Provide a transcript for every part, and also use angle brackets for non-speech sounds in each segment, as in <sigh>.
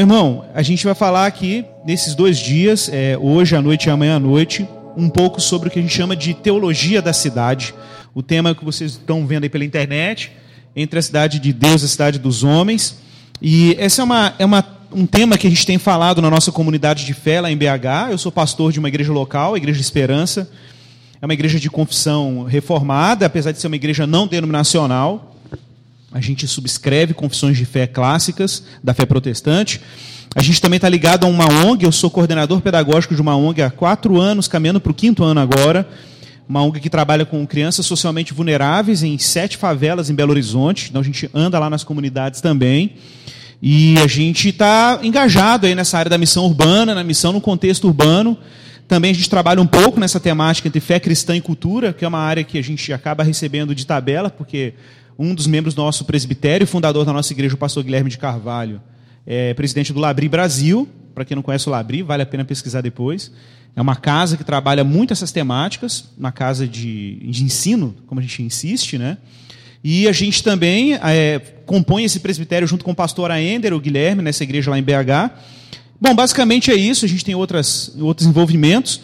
Meu irmão, a gente vai falar aqui nesses dois dias, é, hoje à noite e amanhã à noite, um pouco sobre o que a gente chama de teologia da cidade. O tema que vocês estão vendo aí pela internet, entre a cidade de Deus e a cidade dos homens. E esse é, uma, é uma, um tema que a gente tem falado na nossa comunidade de fé lá em BH. Eu sou pastor de uma igreja local, a Igreja Esperança. É uma igreja de confissão reformada, apesar de ser uma igreja não denominacional. A gente subscreve confissões de fé clássicas da fé protestante. A gente também está ligado a uma ONG, eu sou coordenador pedagógico de uma ONG há quatro anos, caminhando para o quinto ano agora. Uma ONG que trabalha com crianças socialmente vulneráveis em sete favelas em Belo Horizonte. Então a gente anda lá nas comunidades também. E a gente está engajado aí nessa área da missão urbana, na missão no contexto urbano. Também a gente trabalha um pouco nessa temática entre fé cristã e cultura, que é uma área que a gente acaba recebendo de tabela, porque um dos membros do nosso presbitério, fundador da nossa igreja, o pastor Guilherme de Carvalho, é presidente do Labri Brasil. Para quem não conhece o Labri, vale a pena pesquisar depois. É uma casa que trabalha muito essas temáticas, uma casa de, de ensino, como a gente insiste, né? E a gente também é, compõe esse presbitério junto com o pastor Aender, o Guilherme, nessa igreja lá em BH. Bom, basicamente é isso, a gente tem outras, outros envolvimentos,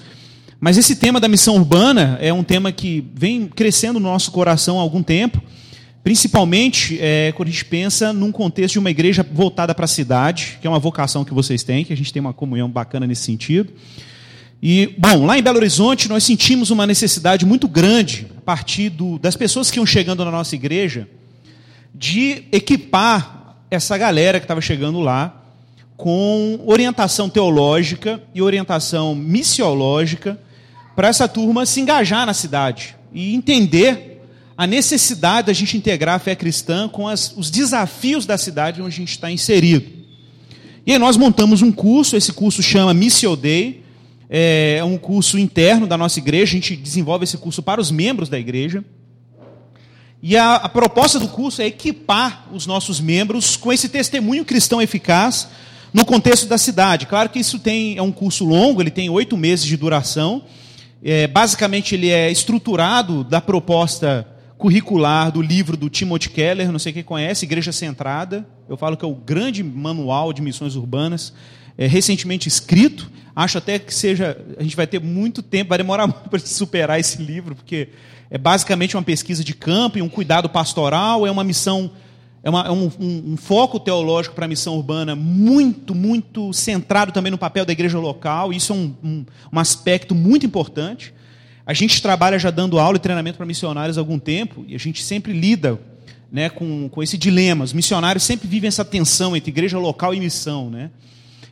mas esse tema da missão urbana é um tema que vem crescendo no nosso coração há algum tempo. Principalmente é, quando a gente pensa num contexto de uma igreja voltada para a cidade, que é uma vocação que vocês têm, que a gente tem uma comunhão bacana nesse sentido. E, bom, lá em Belo Horizonte nós sentimos uma necessidade muito grande, a partir do, das pessoas que iam chegando na nossa igreja, de equipar essa galera que estava chegando lá com orientação teológica e orientação missiológica para essa turma se engajar na cidade e entender a necessidade da gente integrar a fé cristã com as, os desafios da cidade onde a gente está inserido. E aí nós montamos um curso, esse curso chama Missio Day, é um curso interno da nossa igreja, a gente desenvolve esse curso para os membros da igreja. E a, a proposta do curso é equipar os nossos membros com esse testemunho cristão eficaz no contexto da cidade. Claro que isso tem, é um curso longo, ele tem oito meses de duração. É, basicamente, ele é estruturado da proposta curricular do livro do Timothy Keller, não sei quem conhece, Igreja Centrada. Eu falo que é o grande manual de missões urbanas, é, recentemente escrito. Acho até que seja, a gente vai ter muito tempo, vai demorar <laughs> muito para superar esse livro, porque é basicamente uma pesquisa de campo e um cuidado pastoral, é uma missão, é, uma, é um, um, um, foco teológico para a missão urbana muito, muito centrado também no papel da igreja local. Isso é um, um aspecto muito importante. A gente trabalha já dando aula e treinamento para missionários há algum tempo e a gente sempre lida né, com, com esse dilema. Os missionários sempre vivem essa tensão entre igreja local e missão. Né?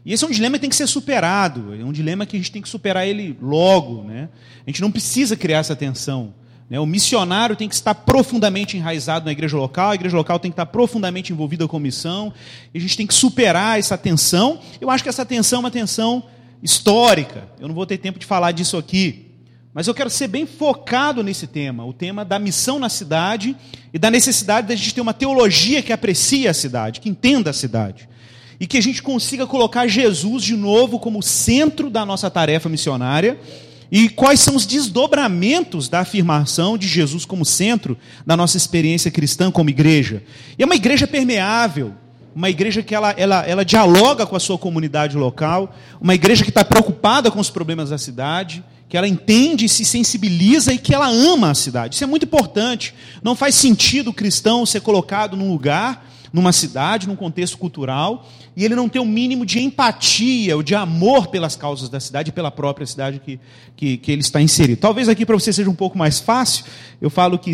E esse é um dilema que tem que ser superado, é um dilema que a gente tem que superar ele logo. Né? A gente não precisa criar essa tensão. Né? O missionário tem que estar profundamente enraizado na igreja local, a igreja local tem que estar profundamente envolvida com a missão, e a gente tem que superar essa tensão. Eu acho que essa tensão é uma tensão histórica, eu não vou ter tempo de falar disso aqui. Mas eu quero ser bem focado nesse tema, o tema da missão na cidade e da necessidade da gente ter uma teologia que aprecie a cidade, que entenda a cidade. E que a gente consiga colocar Jesus de novo como centro da nossa tarefa missionária e quais são os desdobramentos da afirmação de Jesus como centro da nossa experiência cristã como igreja. E é uma igreja permeável, uma igreja que ela, ela, ela dialoga com a sua comunidade local, uma igreja que está preocupada com os problemas da cidade, que ela entende, se sensibiliza e que ela ama a cidade. Isso é muito importante. Não faz sentido o cristão ser colocado num lugar, numa cidade, num contexto cultural, e ele não ter o um mínimo de empatia ou de amor pelas causas da cidade e pela própria cidade que, que, que ele está inserido. Talvez aqui para você seja um pouco mais fácil. Eu falo que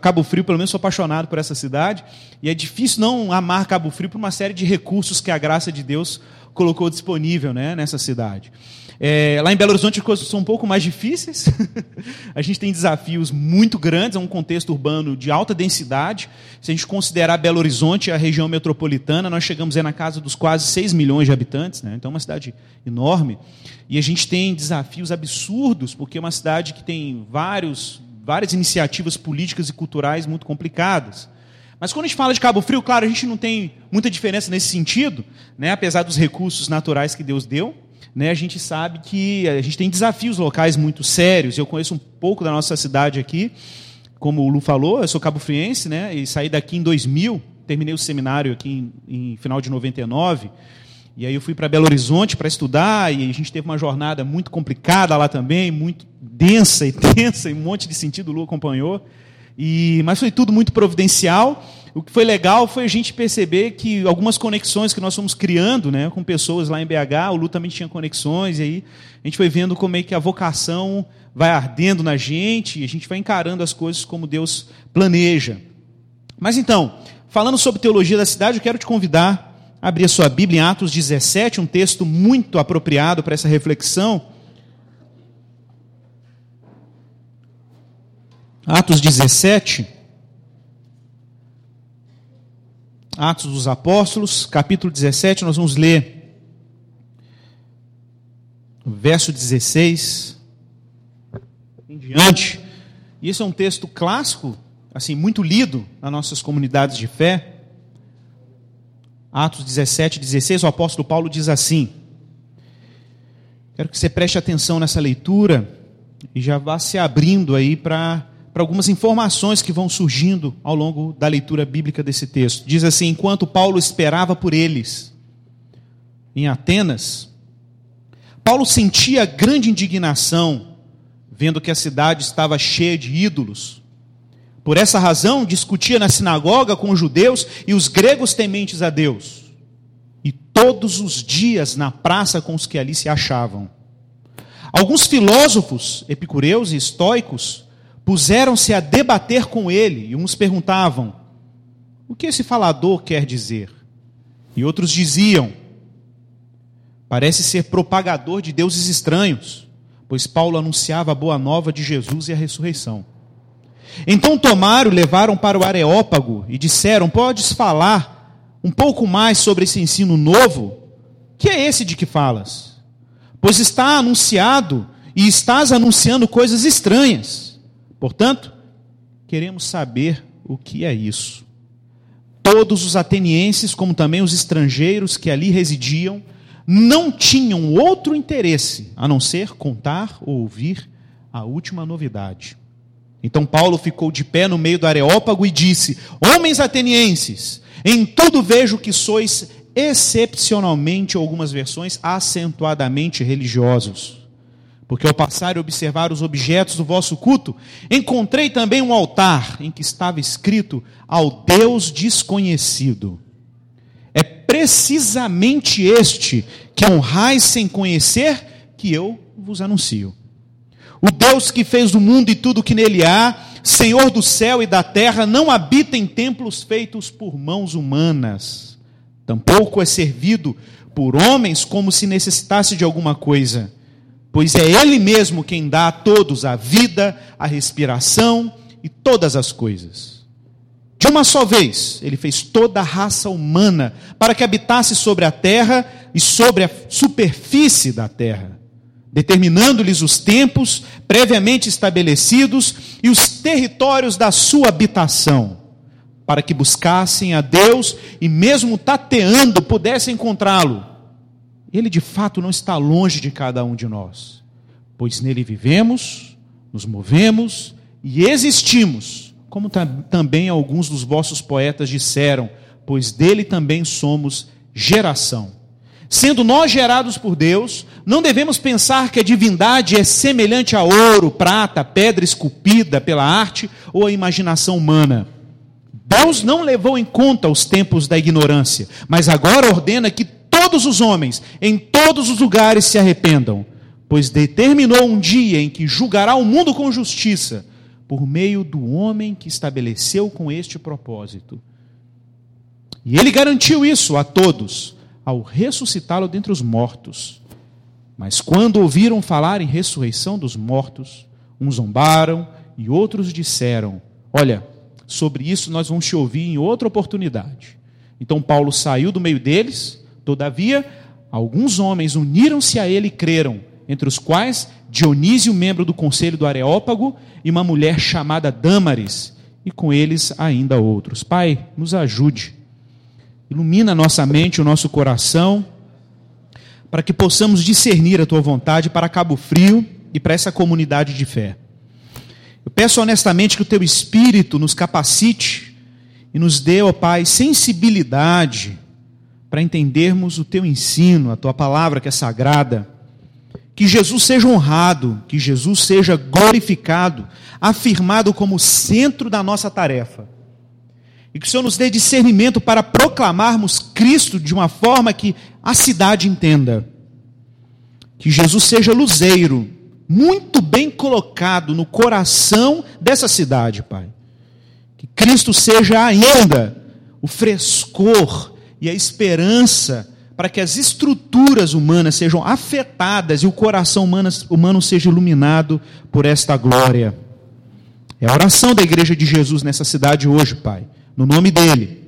Cabo Frio, pelo menos, sou apaixonado por essa cidade, e é difícil não amar Cabo Frio por uma série de recursos que a graça de Deus colocou disponível né, nessa cidade. É, lá em Belo Horizonte as coisas são um pouco mais difíceis. <laughs> a gente tem desafios muito grandes, é um contexto urbano de alta densidade. Se a gente considerar Belo Horizonte a região metropolitana, nós chegamos aí na casa dos quase 6 milhões de habitantes, né? então é uma cidade enorme. E a gente tem desafios absurdos, porque é uma cidade que tem vários, várias iniciativas políticas e culturais muito complicadas. Mas quando a gente fala de Cabo Frio, claro, a gente não tem muita diferença nesse sentido, né? apesar dos recursos naturais que Deus deu né, a gente sabe que a gente tem desafios locais muito sérios. Eu conheço um pouco da nossa cidade aqui, como o Lu falou, eu sou cabo-friense, né, e saí daqui em 2000, terminei o seminário aqui em, em final de 99, E aí eu fui para Belo Horizonte para estudar e a gente teve uma jornada muito complicada lá também, muito densa e <laughs> tensa, e um monte de sentido o Lu acompanhou. E, mas foi tudo muito providencial. O que foi legal foi a gente perceber que algumas conexões que nós fomos criando né, com pessoas lá em BH, o Lu também tinha conexões, e aí a gente foi vendo como é que a vocação vai ardendo na gente, e a gente vai encarando as coisas como Deus planeja. Mas então, falando sobre teologia da cidade, eu quero te convidar a abrir a sua Bíblia em Atos 17, um texto muito apropriado para essa reflexão. Atos 17. Atos dos Apóstolos, capítulo 17, nós vamos ler o verso 16 em diante. Esse é um texto clássico, assim, muito lido nas nossas comunidades de fé. Atos 17, 16, o apóstolo Paulo diz assim: Quero que você preste atenção nessa leitura e já vá se abrindo aí para algumas informações que vão surgindo ao longo da leitura bíblica desse texto. Diz assim: Enquanto Paulo esperava por eles em Atenas, Paulo sentia grande indignação vendo que a cidade estava cheia de ídolos por essa razão, discutia na sinagoga com os judeus e os gregos tementes a Deus. E todos os dias na praça com os que ali se achavam. Alguns filósofos, epicureus e estoicos, puseram-se a debater com ele, e uns perguntavam: O que esse falador quer dizer? E outros diziam: Parece ser propagador de deuses estranhos, pois Paulo anunciava a boa nova de Jesus e a ressurreição. Então tomaram, levaram para o Areópago e disseram: Podes falar um pouco mais sobre esse ensino novo? Que é esse de que falas? Pois está anunciado e estás anunciando coisas estranhas. Portanto, queremos saber o que é isso. Todos os atenienses, como também os estrangeiros que ali residiam, não tinham outro interesse a não ser contar ou ouvir a última novidade. Então Paulo ficou de pé no meio do Areópago e disse: Homens atenienses, em tudo vejo que sois excepcionalmente, algumas versões, acentuadamente religiosos. Porque ao passar e observar os objetos do vosso culto, encontrei também um altar em que estava escrito ao Deus desconhecido. É precisamente este que honrais sem conhecer que eu vos anuncio. O Deus que fez o mundo e tudo que nele há, Senhor do céu e da terra, não habita em templos feitos por mãos humanas. Tampouco é servido por homens como se necessitasse de alguma coisa, pois é Ele mesmo quem dá a todos a vida, a respiração e todas as coisas. De uma só vez, Ele fez toda a raça humana para que habitasse sobre a terra e sobre a superfície da terra determinando-lhes os tempos previamente estabelecidos e os territórios da sua habitação, para que buscassem a Deus e, mesmo tateando, pudessem encontrá-lo. Ele de fato não está longe de cada um de nós, pois nele vivemos, nos movemos e existimos, como também alguns dos vossos poetas disseram, pois dele também somos geração. Sendo nós gerados por Deus, não devemos pensar que a divindade é semelhante a ouro, prata, pedra esculpida pela arte ou a imaginação humana. Deus não levou em conta os tempos da ignorância, mas agora ordena que todos os homens, em todos os lugares, se arrependam, pois determinou um dia em que julgará o mundo com justiça, por meio do homem que estabeleceu com este propósito. E ele garantiu isso a todos ao ressuscitá-lo dentre os mortos. Mas quando ouviram falar em ressurreição dos mortos, uns zombaram e outros disseram: Olha, sobre isso nós vamos te ouvir em outra oportunidade. Então Paulo saiu do meio deles, todavia, alguns homens uniram-se a ele e creram, entre os quais Dionísio, membro do conselho do Areópago, e uma mulher chamada Dâmaris, e com eles ainda outros. Pai, nos ajude Ilumina nossa mente, o nosso coração, para que possamos discernir a tua vontade para Cabo Frio e para essa comunidade de fé. Eu peço honestamente que o teu Espírito nos capacite e nos dê, ó Pai, sensibilidade para entendermos o teu ensino, a tua palavra que é sagrada. Que Jesus seja honrado, que Jesus seja glorificado, afirmado como centro da nossa tarefa. E que o Senhor nos dê discernimento para proclamarmos Cristo de uma forma que a cidade entenda. Que Jesus seja luzeiro, muito bem colocado no coração dessa cidade, Pai. Que Cristo seja ainda o frescor e a esperança para que as estruturas humanas sejam afetadas e o coração humano, humano seja iluminado por esta glória. É a oração da igreja de Jesus nessa cidade hoje, Pai. No nome dele.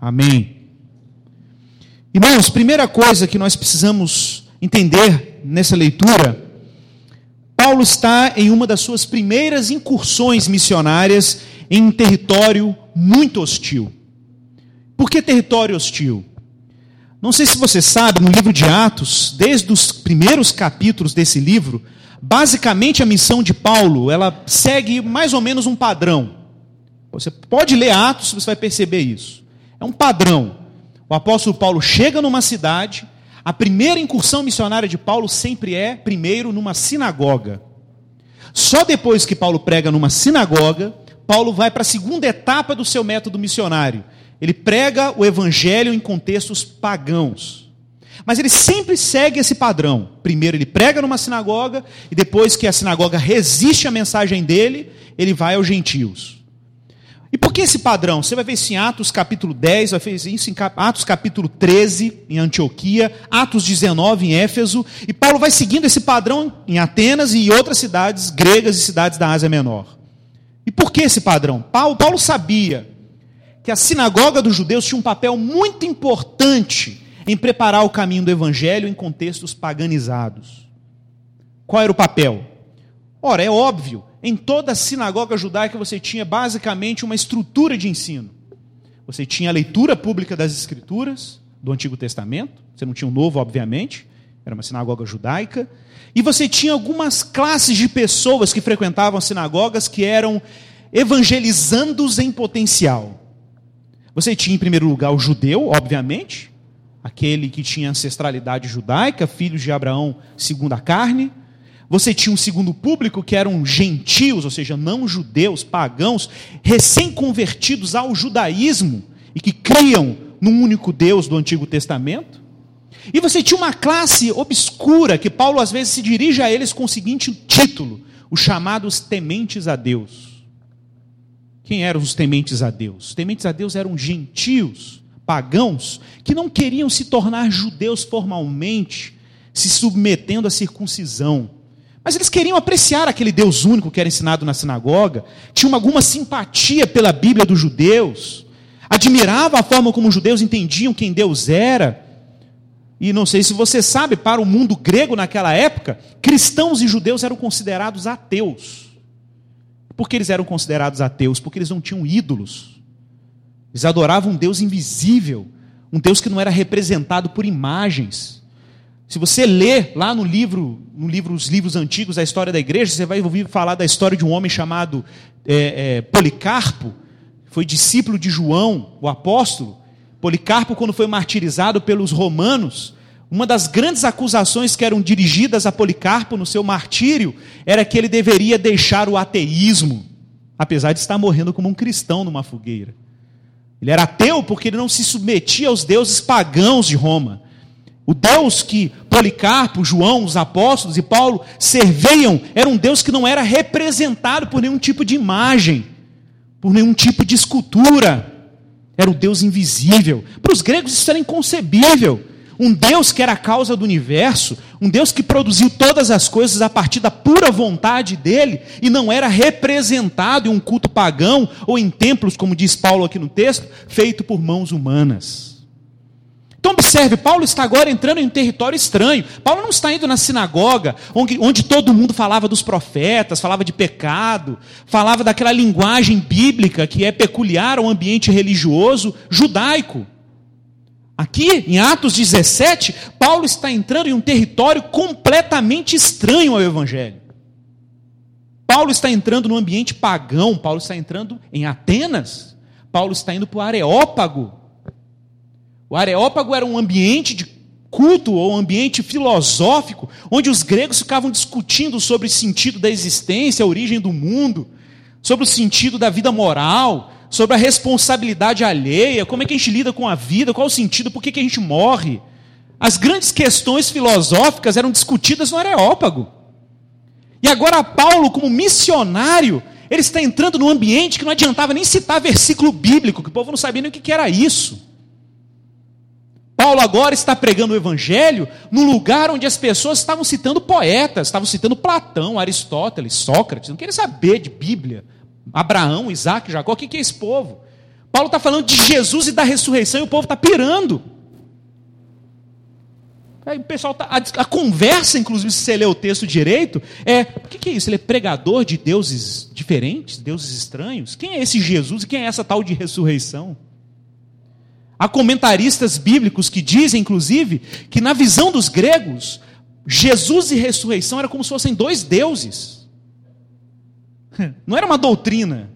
Amém. Irmãos, primeira coisa que nós precisamos entender nessa leitura, Paulo está em uma das suas primeiras incursões missionárias em um território muito hostil. Por que território hostil? Não sei se você sabe, no livro de Atos, desde os primeiros capítulos desse livro, basicamente a missão de Paulo, ela segue mais ou menos um padrão. Você pode ler Atos, você vai perceber isso. É um padrão. O apóstolo Paulo chega numa cidade, a primeira incursão missionária de Paulo sempre é, primeiro, numa sinagoga. Só depois que Paulo prega numa sinagoga, Paulo vai para a segunda etapa do seu método missionário, ele prega o evangelho em contextos pagãos. Mas ele sempre segue esse padrão. Primeiro ele prega numa sinagoga, e depois que a sinagoga resiste à mensagem dele, ele vai aos gentios. E por que esse padrão? Você vai ver isso em Atos capítulo 10, vai ver isso em Atos capítulo 13, em Antioquia, Atos 19, em Éfeso, e Paulo vai seguindo esse padrão em Atenas e em outras cidades gregas e cidades da Ásia Menor. E por que esse padrão? Paulo, Paulo sabia que a sinagoga dos judeus tinha um papel muito importante em preparar o caminho do evangelho em contextos paganizados. Qual era o papel? Ora, é óbvio, em toda sinagoga judaica você tinha basicamente uma estrutura de ensino. Você tinha a leitura pública das escrituras do Antigo Testamento, você não tinha o Novo, obviamente, era uma sinagoga judaica, e você tinha algumas classes de pessoas que frequentavam as sinagogas que eram evangelizandos em potencial. Você tinha, em primeiro lugar, o judeu, obviamente, aquele que tinha ancestralidade judaica, filhos de Abraão segundo a carne. Você tinha um segundo público que eram gentios, ou seja, não judeus, pagãos, recém-convertidos ao judaísmo e que criam num único Deus do Antigo Testamento. E você tinha uma classe obscura que Paulo às vezes se dirige a eles com o seguinte título: os chamados tementes a Deus. Quem eram os tementes a Deus? Os tementes a Deus eram gentios, pagãos, que não queriam se tornar judeus formalmente, se submetendo à circuncisão. Mas eles queriam apreciar aquele Deus único que era ensinado na sinagoga, tinham alguma simpatia pela Bíblia dos judeus, admiravam a forma como os judeus entendiam quem Deus era. E não sei se você sabe, para o mundo grego naquela época, cristãos e judeus eram considerados ateus. Por que eles eram considerados ateus? Porque eles não tinham ídolos. Eles adoravam um Deus invisível, um Deus que não era representado por imagens. Se você ler lá no livro, no livro, os livros antigos da história da igreja, você vai ouvir falar da história de um homem chamado é, é, Policarpo, foi discípulo de João, o apóstolo. Policarpo, quando foi martirizado pelos romanos, uma das grandes acusações que eram dirigidas a Policarpo no seu martírio era que ele deveria deixar o ateísmo, apesar de estar morrendo como um cristão numa fogueira. Ele era ateu porque ele não se submetia aos deuses pagãos de Roma. O Deus que Policarpo, João, os apóstolos e Paulo serviam era um Deus que não era representado por nenhum tipo de imagem, por nenhum tipo de escultura. Era o Deus invisível. Para os gregos isso era inconcebível. Um Deus que era a causa do universo, um Deus que produziu todas as coisas a partir da pura vontade dele e não era representado em um culto pagão ou em templos, como diz Paulo aqui no texto, feito por mãos humanas. Então observe, Paulo está agora entrando em um território estranho. Paulo não está indo na sinagoga, onde, onde todo mundo falava dos profetas, falava de pecado, falava daquela linguagem bíblica que é peculiar ao ambiente religioso judaico. Aqui, em Atos 17, Paulo está entrando em um território completamente estranho ao Evangelho. Paulo está entrando no ambiente pagão, Paulo está entrando em Atenas, Paulo está indo para o Areópago. O Areópago era um ambiente de culto ou um ambiente filosófico, onde os gregos ficavam discutindo sobre o sentido da existência, a origem do mundo, sobre o sentido da vida moral, sobre a responsabilidade alheia, como é que a gente lida com a vida, qual o sentido, por que, que a gente morre. As grandes questões filosóficas eram discutidas no Areópago. E agora Paulo, como missionário, ele está entrando num ambiente que não adiantava nem citar versículo bíblico, que o povo não sabia nem o que era isso. Paulo agora está pregando o evangelho no lugar onde as pessoas estavam citando poetas, estavam citando Platão, Aristóteles, Sócrates, não queriam saber de Bíblia. Abraão, Isaac, Jacó, o que é esse povo? Paulo está falando de Jesus e da ressurreição e o povo está pirando. Aí o pessoal tá, a, a, conversa, inclusive, se você ler o texto direito, é: o que, que é isso? Ele é pregador de deuses diferentes, deuses estranhos? Quem é esse Jesus e quem é essa tal de ressurreição? Há comentaristas bíblicos que dizem, inclusive, que na visão dos gregos, Jesus e ressurreição era como se fossem dois deuses. Não era uma doutrina,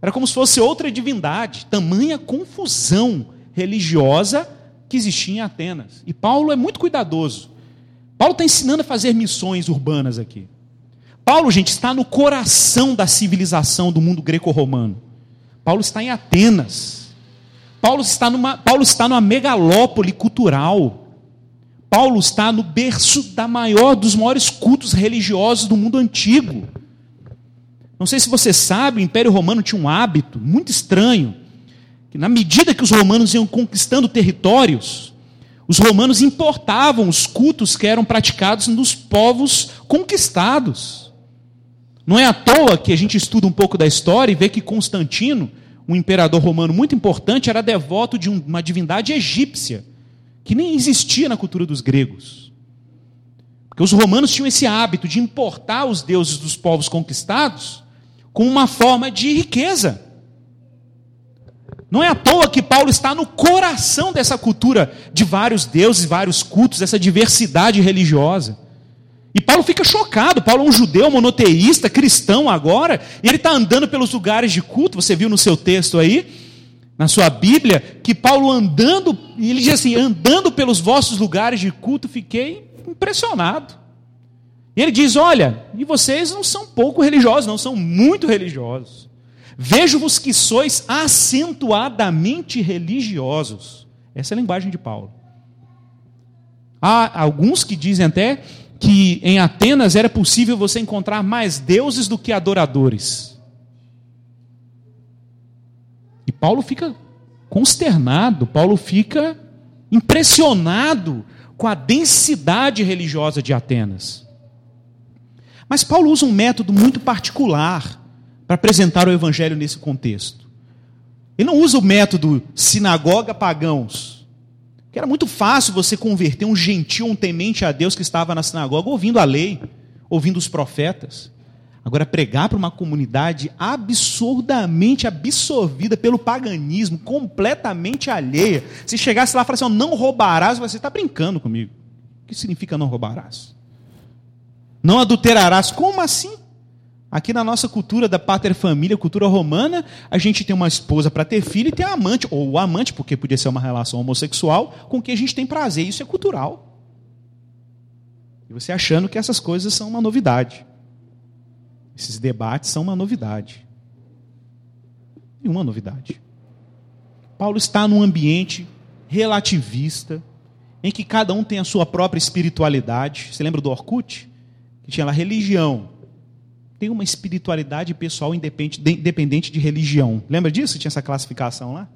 era como se fosse outra divindade. Tamanha confusão religiosa que existia em Atenas. E Paulo é muito cuidadoso. Paulo está ensinando a fazer missões urbanas aqui. Paulo, gente, está no coração da civilização do mundo greco-romano. Paulo está em Atenas. Paulo está numa, Paulo está numa megalópole cultural. Paulo está no berço da maior dos maiores cultos religiosos do mundo antigo. Não sei se você sabe, o Império Romano tinha um hábito muito estranho, que na medida que os romanos iam conquistando territórios, os romanos importavam os cultos que eram praticados nos povos conquistados. Não é à toa que a gente estuda um pouco da história e vê que Constantino um imperador romano muito importante, era devoto de uma divindade egípcia, que nem existia na cultura dos gregos. Porque os romanos tinham esse hábito de importar os deuses dos povos conquistados com uma forma de riqueza. Não é à toa que Paulo está no coração dessa cultura de vários deuses, vários cultos, essa diversidade religiosa. E Paulo fica chocado. Paulo é um judeu monoteísta, cristão agora, e ele está andando pelos lugares de culto. Você viu no seu texto aí, na sua Bíblia, que Paulo andando, ele diz assim: andando pelos vossos lugares de culto, fiquei impressionado. E ele diz: Olha, e vocês não são pouco religiosos, não, são muito religiosos. Vejo-vos que sois acentuadamente religiosos. Essa é a linguagem de Paulo. Há alguns que dizem até que em Atenas era possível você encontrar mais deuses do que adoradores. E Paulo fica consternado, Paulo fica impressionado com a densidade religiosa de Atenas. Mas Paulo usa um método muito particular para apresentar o evangelho nesse contexto. Ele não usa o método sinagoga pagãos que era muito fácil você converter um gentil, um temente a Deus que estava na sinagoga ouvindo a lei, ouvindo os profetas. Agora, pregar para uma comunidade absurdamente absorvida pelo paganismo, completamente alheia. Se chegasse lá e falasse, assim, não roubarás, você está brincando comigo. O que significa não roubarás? Não adulterarás. Como assim? Aqui na nossa cultura da pater família, cultura romana, a gente tem uma esposa para ter filho e tem amante, ou o amante, porque podia ser uma relação homossexual, com quem a gente tem prazer. Isso é cultural. E você achando que essas coisas são uma novidade. Esses debates são uma novidade. Nenhuma novidade. Paulo está num ambiente relativista, em que cada um tem a sua própria espiritualidade. Você lembra do Orkut? Que tinha lá religião, tem uma espiritualidade pessoal independente de religião. Lembra disso? Tinha essa classificação lá?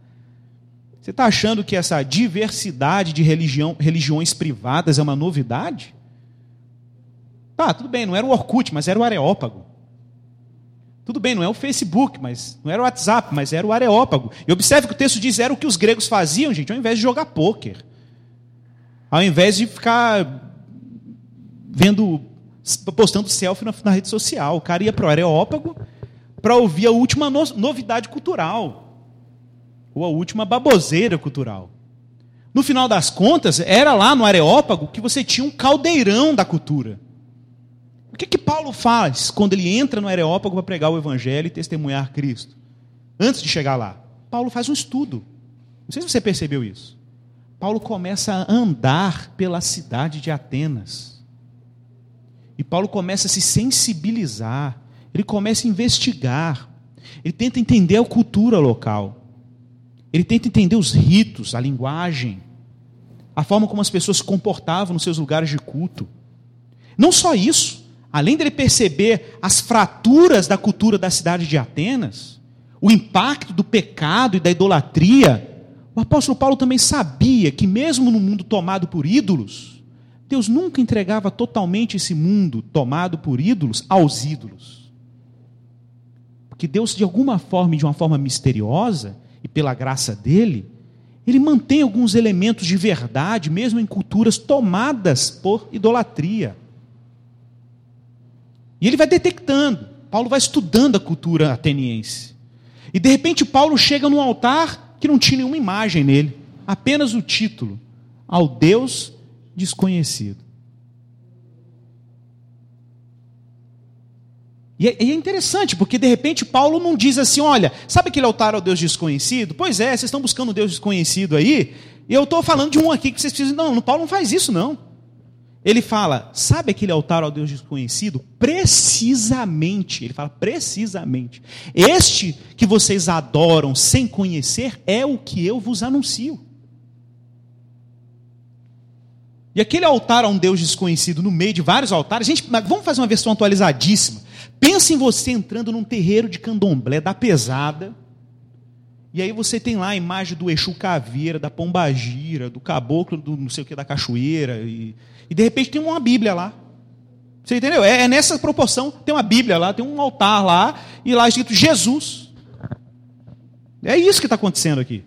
Você está achando que essa diversidade de religião, religiões privadas é uma novidade? Tá, tudo bem, não era o Orkut, mas era o Areópago. Tudo bem, não é o Facebook, mas não era o WhatsApp, mas era o Areópago. E observe que o texto diz era o que os gregos faziam, gente, ao invés de jogar pôquer. Ao invés de ficar vendo postando selfie na, na rede social. O cara ia para o Areópago para ouvir a última no, novidade cultural. Ou a última baboseira cultural. No final das contas, era lá no Areópago que você tinha um caldeirão da cultura. O que, que Paulo faz quando ele entra no Areópago para pregar o Evangelho e testemunhar Cristo? Antes de chegar lá, Paulo faz um estudo. Não sei se você percebeu isso. Paulo começa a andar pela cidade de Atenas. E Paulo começa a se sensibilizar, ele começa a investigar, ele tenta entender a cultura local, ele tenta entender os ritos, a linguagem, a forma como as pessoas se comportavam nos seus lugares de culto. Não só isso, além dele perceber as fraturas da cultura da cidade de Atenas, o impacto do pecado e da idolatria, o apóstolo Paulo também sabia que, mesmo no mundo tomado por ídolos, Deus nunca entregava totalmente esse mundo tomado por ídolos aos ídolos. Porque Deus, de alguma forma e de uma forma misteriosa, e pela graça dele, ele mantém alguns elementos de verdade, mesmo em culturas tomadas por idolatria. E ele vai detectando, Paulo vai estudando a cultura ateniense. E de repente Paulo chega num altar que não tinha nenhuma imagem nele, apenas o título: Ao Deus desconhecido. E é, é interessante, porque de repente Paulo não diz assim: olha, sabe aquele altar ao Deus desconhecido? Pois é, vocês estão buscando um Deus desconhecido aí, e eu estou falando de um aqui que vocês precisam. Não, Paulo não faz isso, não. Ele fala, sabe aquele altar ao Deus desconhecido? Precisamente, ele fala precisamente. Este que vocês adoram sem conhecer é o que eu vos anuncio. E aquele altar a um Deus desconhecido no meio de vários altares, gente, vamos fazer uma versão atualizadíssima. Pensa em você entrando num terreiro de candomblé da pesada, e aí você tem lá a imagem do Exu Caveira, da Pombagira, do caboclo, do não sei o que, da cachoeira, e, e de repente tem uma Bíblia lá. Você entendeu? É, é nessa proporção. Tem uma Bíblia lá, tem um altar lá, e lá escrito Jesus. É isso que está acontecendo aqui.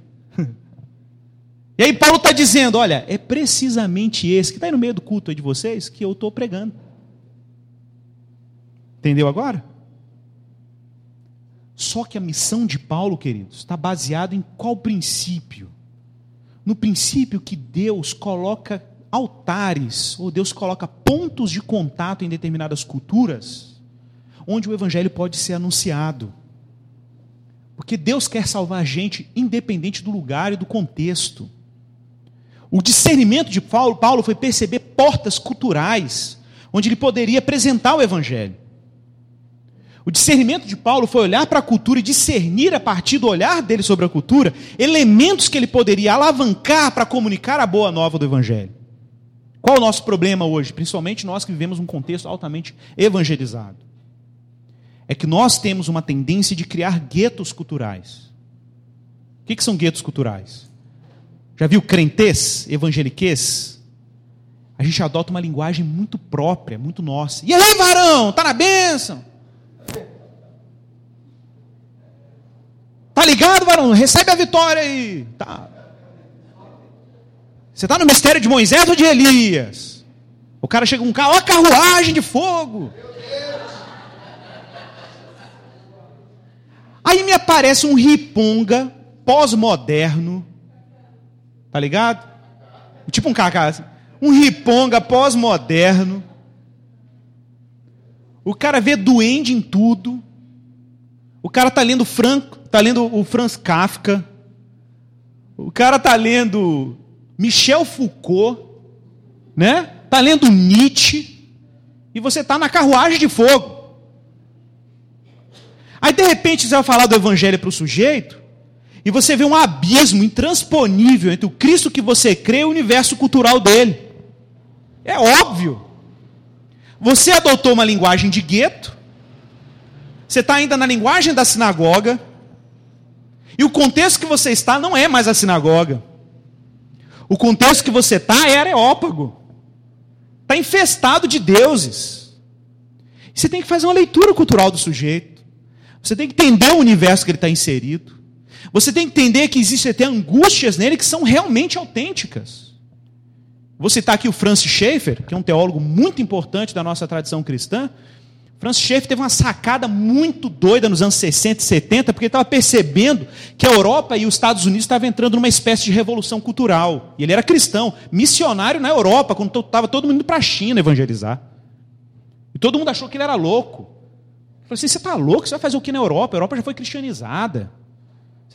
E aí Paulo está dizendo: olha, é precisamente esse que está aí no meio do culto de vocês que eu estou pregando. Entendeu agora? Só que a missão de Paulo, queridos, está baseada em qual princípio? No princípio que Deus coloca altares, ou Deus coloca pontos de contato em determinadas culturas, onde o evangelho pode ser anunciado. Porque Deus quer salvar a gente independente do lugar e do contexto. O discernimento de Paulo, Paulo foi perceber portas culturais onde ele poderia apresentar o evangelho. O discernimento de Paulo foi olhar para a cultura e discernir a partir do olhar dele sobre a cultura elementos que ele poderia alavancar para comunicar a boa nova do Evangelho. Qual o nosso problema hoje? Principalmente nós que vivemos um contexto altamente evangelizado. É que nós temos uma tendência de criar guetos culturais. O que, que são guetos culturais? Já viu crentez, evangeliquez? A gente adota uma linguagem muito própria, muito nossa. E aí, varão, tá na bênção? Tá ligado, varão? Recebe a vitória aí. Tá. Você está no mistério de Moisés ou de Elias? O cara chega com um carro, ó, carruagem de fogo. Aí me aparece um riponga pós-moderno. Tá ligado? Tipo um. Assim. Um riponga pós-moderno. O cara vê duende em tudo. O cara tá lendo Franco, tá lendo o Franz Kafka. O cara tá lendo Michel Foucault, né? Tá lendo Nietzsche e você tá na carruagem de fogo. Aí de repente você vai falar do evangelho para o sujeito e você vê um abismo intransponível entre o Cristo que você crê e o universo cultural dele. É óbvio. Você adotou uma linguagem de gueto, você está ainda na linguagem da sinagoga. E o contexto que você está não é mais a sinagoga. O contexto que você está é Areópago. Está infestado de deuses. Você tem que fazer uma leitura cultural do sujeito. Você tem que entender o universo que ele está inserido. Você tem que entender que existem até angústias nele que são realmente autênticas. Vou citar aqui o Francis Schaeffer, que é um teólogo muito importante da nossa tradição cristã, Francis Schaeffer teve uma sacada muito doida nos anos 60 e 70, porque ele estava percebendo que a Europa e os Estados Unidos estavam entrando numa espécie de revolução cultural. E ele era cristão, missionário na Europa, quando estava todo mundo indo para a China evangelizar. E todo mundo achou que ele era louco. Ele falou assim: você está louco? Você vai fazer o que na Europa? A Europa já foi cristianizada.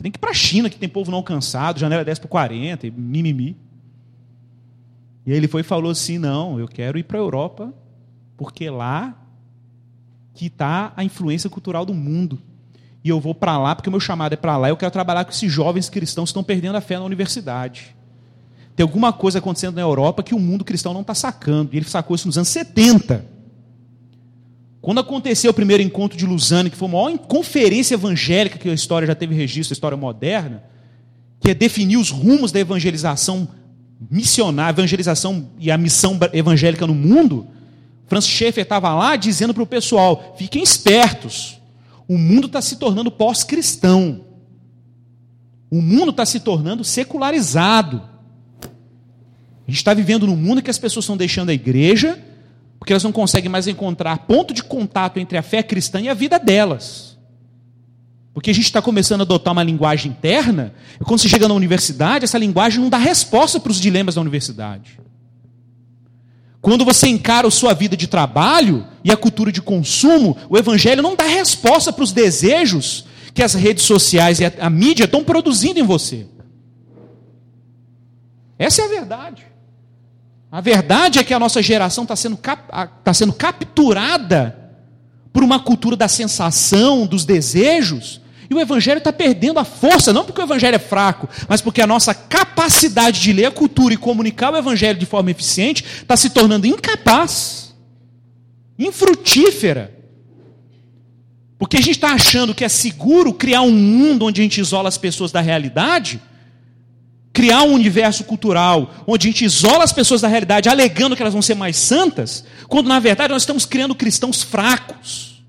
Você tem que ir para a China, que tem povo não alcançado, janela 10 por 40, e mimimi. E aí ele foi e falou assim: não, eu quero ir para a Europa, porque lá que está a influência cultural do mundo. E eu vou para lá porque o meu chamado é para lá. Eu quero trabalhar com esses jovens cristãos que estão perdendo a fé na universidade. Tem alguma coisa acontecendo na Europa que o mundo cristão não está sacando. E ele sacou isso nos anos 70. Quando aconteceu o primeiro encontro de Lausanne, que foi a maior conferência evangélica que a história já teve registro, a história moderna, que é definir os rumos da evangelização missionária, evangelização e a missão evangélica no mundo, Francis Schaeffer estava lá dizendo para o pessoal: fiquem espertos, o mundo está se tornando pós-cristão, o mundo está se tornando secularizado. A gente está vivendo num mundo que as pessoas estão deixando a igreja, porque elas não conseguem mais encontrar ponto de contato entre a fé cristã e a vida delas. Porque a gente está começando a adotar uma linguagem interna, e quando você chega na universidade, essa linguagem não dá resposta para os dilemas da universidade. Quando você encara a sua vida de trabalho e a cultura de consumo, o evangelho não dá resposta para os desejos que as redes sociais e a, mídia estão produzindo em você. Essa é a verdade. A verdade é que a nossa geração está sendo, cap, tá sendo capturada por uma cultura da sensação, dos desejos, e o Evangelho está perdendo a força, não porque o Evangelho é fraco, mas porque a nossa capacidade de ler a cultura e comunicar o Evangelho de forma eficiente está se tornando incapaz, infrutífera. Porque a gente está achando que é seguro criar um mundo onde a gente isola as pessoas da realidade, criar um universo cultural onde a gente isola as pessoas da realidade, alegando que elas vão ser mais santas, quando na verdade nós estamos criando cristãos fracos.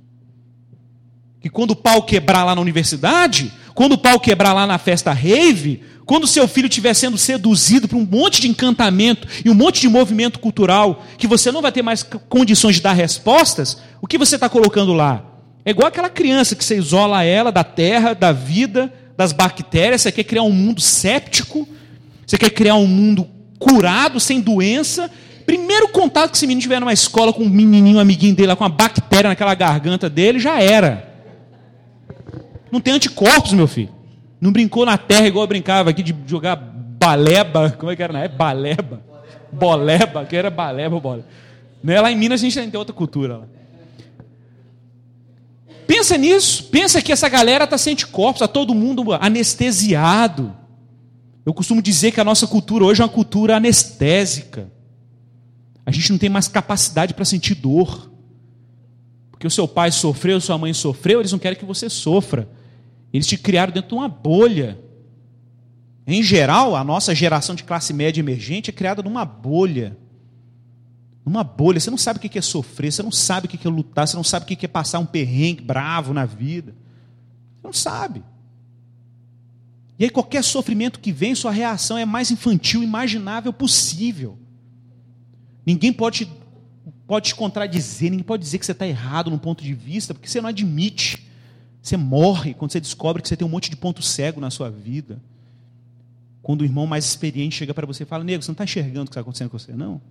Que quando o pau quebrar lá na universidade, quando o pau quebrar lá na festa rave, quando seu filho estiver sendo seduzido por um monte de encantamento e um monte de movimento cultural, que você não vai ter mais condições de dar respostas, o que você está colocando lá? É igual aquela criança que você isola ela da terra, da vida, das bactérias, você quer criar um mundo séptico, você quer criar um mundo curado, sem doença. Primeiro contato que esse menino tiver numa escola com um menininho, um amiguinho dele, lá, com uma bactéria naquela garganta dele, já era. Não tem anticorpos, meu filho. Não brincou na terra igual eu brincava aqui de jogar baleba. Como é que era na época? Baleba. Boleba, que era baleba bola. Né? Lá em Minas a gente tem outra cultura. Lá. Pensa nisso. Pensa que essa galera está sem anticorpos, está todo mundo anestesiado. Eu costumo dizer que a nossa cultura hoje é uma cultura anestésica. A gente não tem mais capacidade para sentir dor. Porque o seu pai sofreu, sua mãe sofreu, eles não querem que você sofra. Eles te criaram dentro de uma bolha. Em geral, a nossa geração de classe média emergente é criada numa bolha numa bolha. Você não sabe o que é sofrer, você não sabe o que é lutar, você não sabe o que é passar um perrengue bravo na vida. Você não sabe. E aí, qualquer sofrimento que vem, sua reação é mais infantil, imaginável possível. Ninguém pode, pode te contradizer, ninguém pode dizer que você está errado num ponto de vista, porque você não admite. Você morre quando você descobre que você tem um monte de ponto cego na sua vida. Quando o irmão mais experiente chega para você e fala: Nego, você não está enxergando o que está acontecendo com você, não?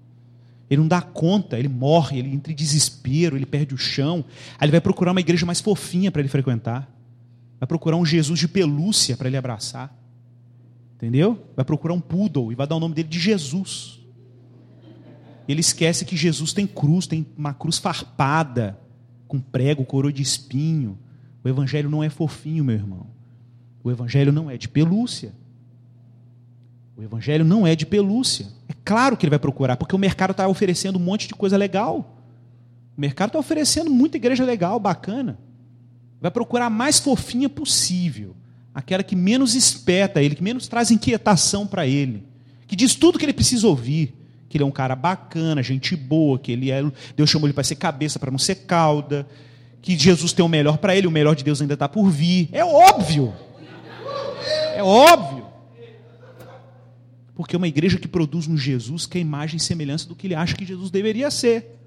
Ele não dá conta, ele morre, ele entra em desespero, ele perde o chão. Aí ele vai procurar uma igreja mais fofinha para ele frequentar. Vai procurar um Jesus de pelúcia para ele abraçar. Entendeu? Vai procurar um poodle e vai dar o nome dele de Jesus. Ele esquece que Jesus tem cruz, tem uma cruz farpada, com prego, coroa de espinho. O evangelho não é fofinho, meu irmão. O evangelho não é de pelúcia. O evangelho não é de pelúcia. Claro que ele vai procurar, porque o mercado está oferecendo um monte de coisa legal. O mercado está oferecendo muita igreja legal, bacana. Vai procurar a mais fofinha possível. Aquela que menos espeta ele, que menos traz inquietação para ele. Que diz tudo que ele precisa ouvir. Que ele é um cara bacana, gente boa, que ele é, Deus chamou ele para ser cabeça, para não ser cauda. Que Jesus tem o melhor para ele, o melhor de Deus ainda está por vir. É óbvio. É óbvio. Porque uma igreja que produz um Jesus que é imagem e semelhança do que ele acha que Jesus deveria ser.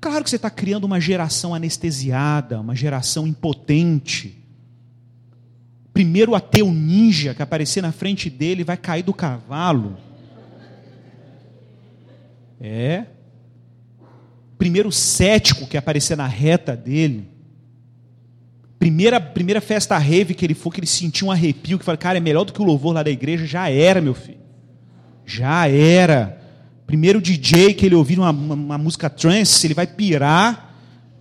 Claro que você está criando uma geração anestesiada, uma geração impotente. Primeiro ateu ninja que aparecer na frente dele vai cair do cavalo. É. Primeiro cético que aparecer na reta dele Primeira, primeira festa rave que ele foi, que ele sentiu um arrepio, que falou, cara, é melhor do que o louvor lá da igreja, já era, meu filho. Já era. Primeiro DJ que ele ouvir uma, uma, uma música trance, ele vai pirar,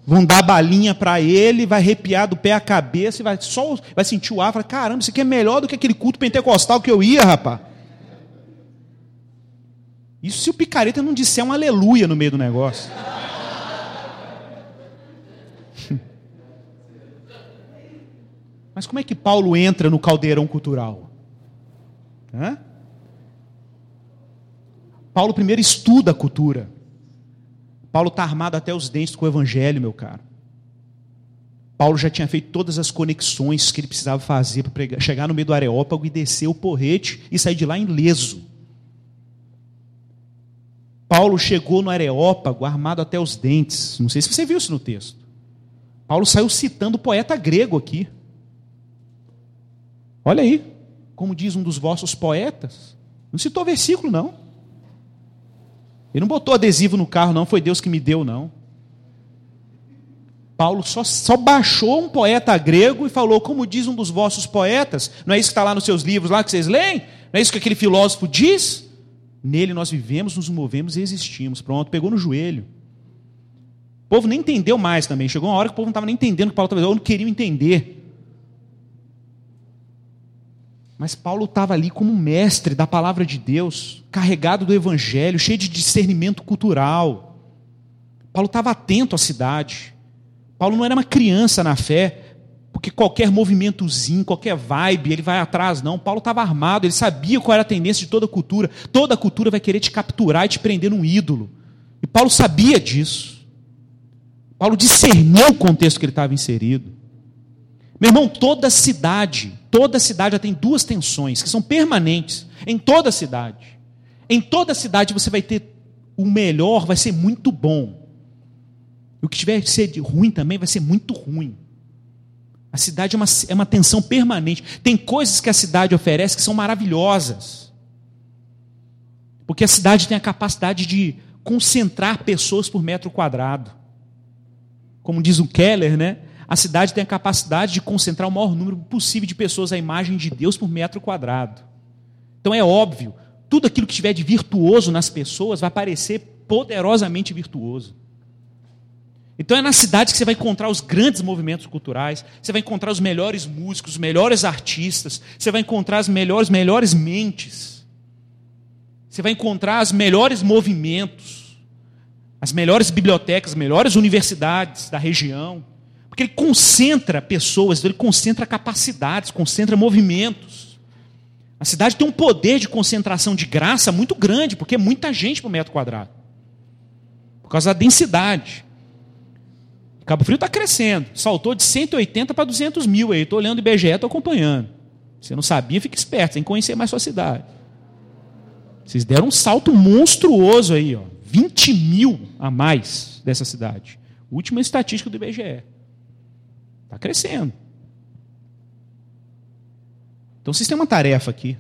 vão dar balinha para ele, vai arrepiar do pé à cabeça e vai só vai sentir o ar, fala, caramba, isso aqui é melhor do que aquele culto pentecostal que eu ia, rapaz. Isso se o picareta não disser um aleluia no meio do negócio. Mas como é que Paulo entra no caldeirão cultural? Hã? Paulo primeiro estuda a cultura. Paulo está armado até os dentes com o evangelho, meu caro. Paulo já tinha feito todas as conexões que ele precisava fazer para chegar no meio do Areópago e descer o porrete e sair de lá ileso. Paulo chegou no Areópago armado até os dentes. Não sei se você viu isso no texto. Paulo saiu citando o poeta grego aqui. Olha aí, como diz um dos vossos poetas. Não citou versículo, não. Ele não botou adesivo no carro, não. Foi Deus que me deu, não. Paulo só, só baixou um poeta grego e falou, como diz um dos vossos poetas. Não é isso que está lá nos seus livros, lá que vocês leem? Não é isso que aquele filósofo diz? Nele nós vivemos, nos movemos e existimos. Pronto, pegou no joelho. O povo nem entendeu mais também. Chegou uma hora que o povo não estava nem entendendo o que Paulo estava dizendo, ou não queriam entender. Mas Paulo estava ali como mestre da palavra de Deus, carregado do evangelho, cheio de discernimento cultural. Paulo estava atento à cidade. Paulo não era uma criança na fé, porque qualquer movimentozinho, qualquer vibe, ele vai atrás, não. Paulo estava armado, ele sabia qual era a tendência de toda cultura. Toda cultura vai querer te capturar e te prender num ídolo. E Paulo sabia disso. Paulo discerniu o contexto que ele estava inserido. Meu irmão, toda cidade, toda cidade já tem duas tensões que são permanentes. Em toda cidade. Em toda cidade você vai ter o melhor, vai ser muito bom. O que tiver de ser ruim também vai ser muito ruim. A cidade é uma, é uma tensão permanente. Tem coisas que a cidade oferece que são maravilhosas. Porque a cidade tem a capacidade de concentrar pessoas por metro quadrado. Como diz o Keller, né? A cidade tem a capacidade de concentrar o maior número possível de pessoas à imagem de Deus por metro quadrado. Então é óbvio, tudo aquilo que tiver de virtuoso nas pessoas vai parecer poderosamente virtuoso. Então é na cidade que você vai encontrar os grandes movimentos culturais, você vai encontrar os melhores músicos, os melhores artistas, você vai encontrar as melhores, melhores mentes. Você vai encontrar os melhores movimentos, as melhores bibliotecas, as melhores universidades da região. Porque ele concentra pessoas, ele concentra capacidades, concentra movimentos. A cidade tem um poder de concentração de graça muito grande, porque é muita gente por metro quadrado. Por causa da densidade. Cabo Frio está crescendo. Saltou de 180 para 200 mil aí. Estou olhando o IBGE, estou acompanhando. Você não sabia, fique esperto, tem que conhecer mais sua cidade. Vocês deram um salto monstruoso aí, ó. 20 mil a mais dessa cidade. Última estatística do IBGE. Está crescendo. Então vocês têm uma tarefa aqui.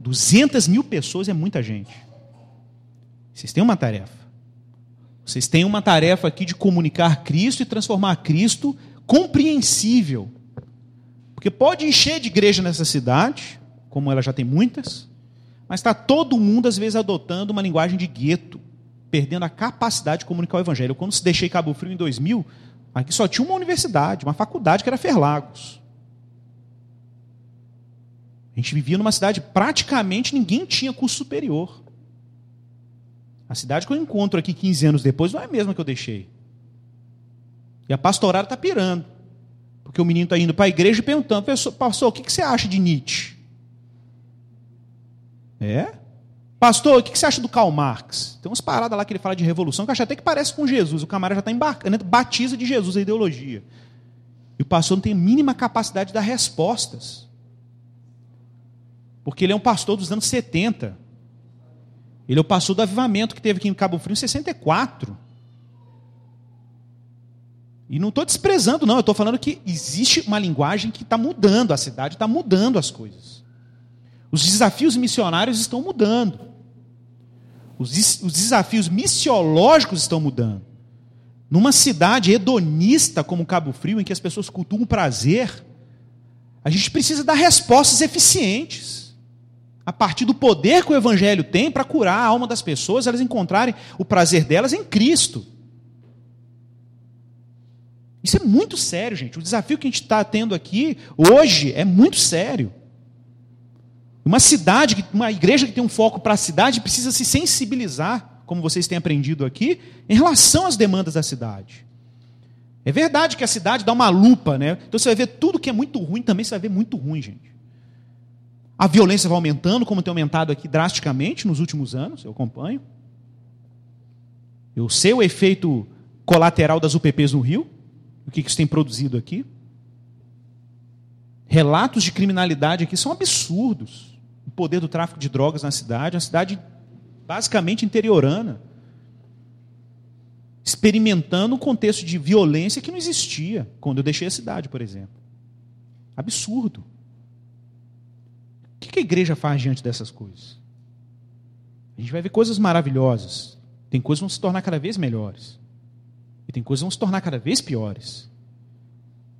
200 mil pessoas é muita gente. Vocês têm uma tarefa. Vocês têm uma tarefa aqui de comunicar Cristo e transformar Cristo compreensível. Porque pode encher de igreja nessa cidade, como ela já tem muitas, mas está todo mundo, às vezes, adotando uma linguagem de gueto, perdendo a capacidade de comunicar o evangelho. Quando deixei Cabo Frio em 2000, Aqui só tinha uma universidade, uma faculdade que era Ferlagos. A gente vivia numa cidade, praticamente ninguém tinha curso superior. A cidade que eu encontro aqui 15 anos depois não é a mesma que eu deixei. E a pastorada está pirando. Porque o menino está indo para a igreja e perguntando, pastor, o que você acha de Nietzsche? É? Pastor, o que você acha do Karl Marx? Tem umas paradas lá que ele fala de revolução que eu acho até que parece com Jesus. O camarada já está embarcando, batiza de Jesus a ideologia. E o pastor não tem a mínima capacidade de dar respostas. Porque ele é um pastor dos anos 70. Ele é o pastor do avivamento que teve aqui em Cabo Frio em 64. E não estou desprezando, não. Eu estou falando que existe uma linguagem que está mudando, a cidade está mudando as coisas. Os desafios missionários estão mudando. Os, os desafios missiológicos estão mudando. numa cidade hedonista como Cabo Frio, em que as pessoas cultuam o prazer, a gente precisa dar respostas eficientes. A partir do poder que o Evangelho tem para curar a alma das pessoas, elas encontrarem o prazer delas em Cristo. Isso é muito sério, gente. O desafio que a gente está tendo aqui hoje é muito sério. Uma cidade, uma igreja que tem um foco para a cidade precisa se sensibilizar como vocês têm aprendido aqui, em relação às demandas da cidade. É verdade que a cidade dá uma lupa, né? Então você vai ver tudo que é muito ruim, também você vai ver muito ruim, gente. A violência vai aumentando, como tem aumentado aqui drasticamente nos últimos anos, eu acompanho. Eu sei o efeito colateral das UPPs no Rio, o que isso tem produzido aqui. Relatos de criminalidade aqui são absurdos. O poder do tráfico de drogas na cidade, uma cidade basicamente interiorana, experimentando um contexto de violência que não existia quando eu deixei a cidade, por exemplo. Absurdo. O que a igreja faz diante dessas coisas? A gente vai ver coisas maravilhosas. Tem coisas que vão se tornar cada vez melhores. E tem coisas que vão se tornar cada vez piores.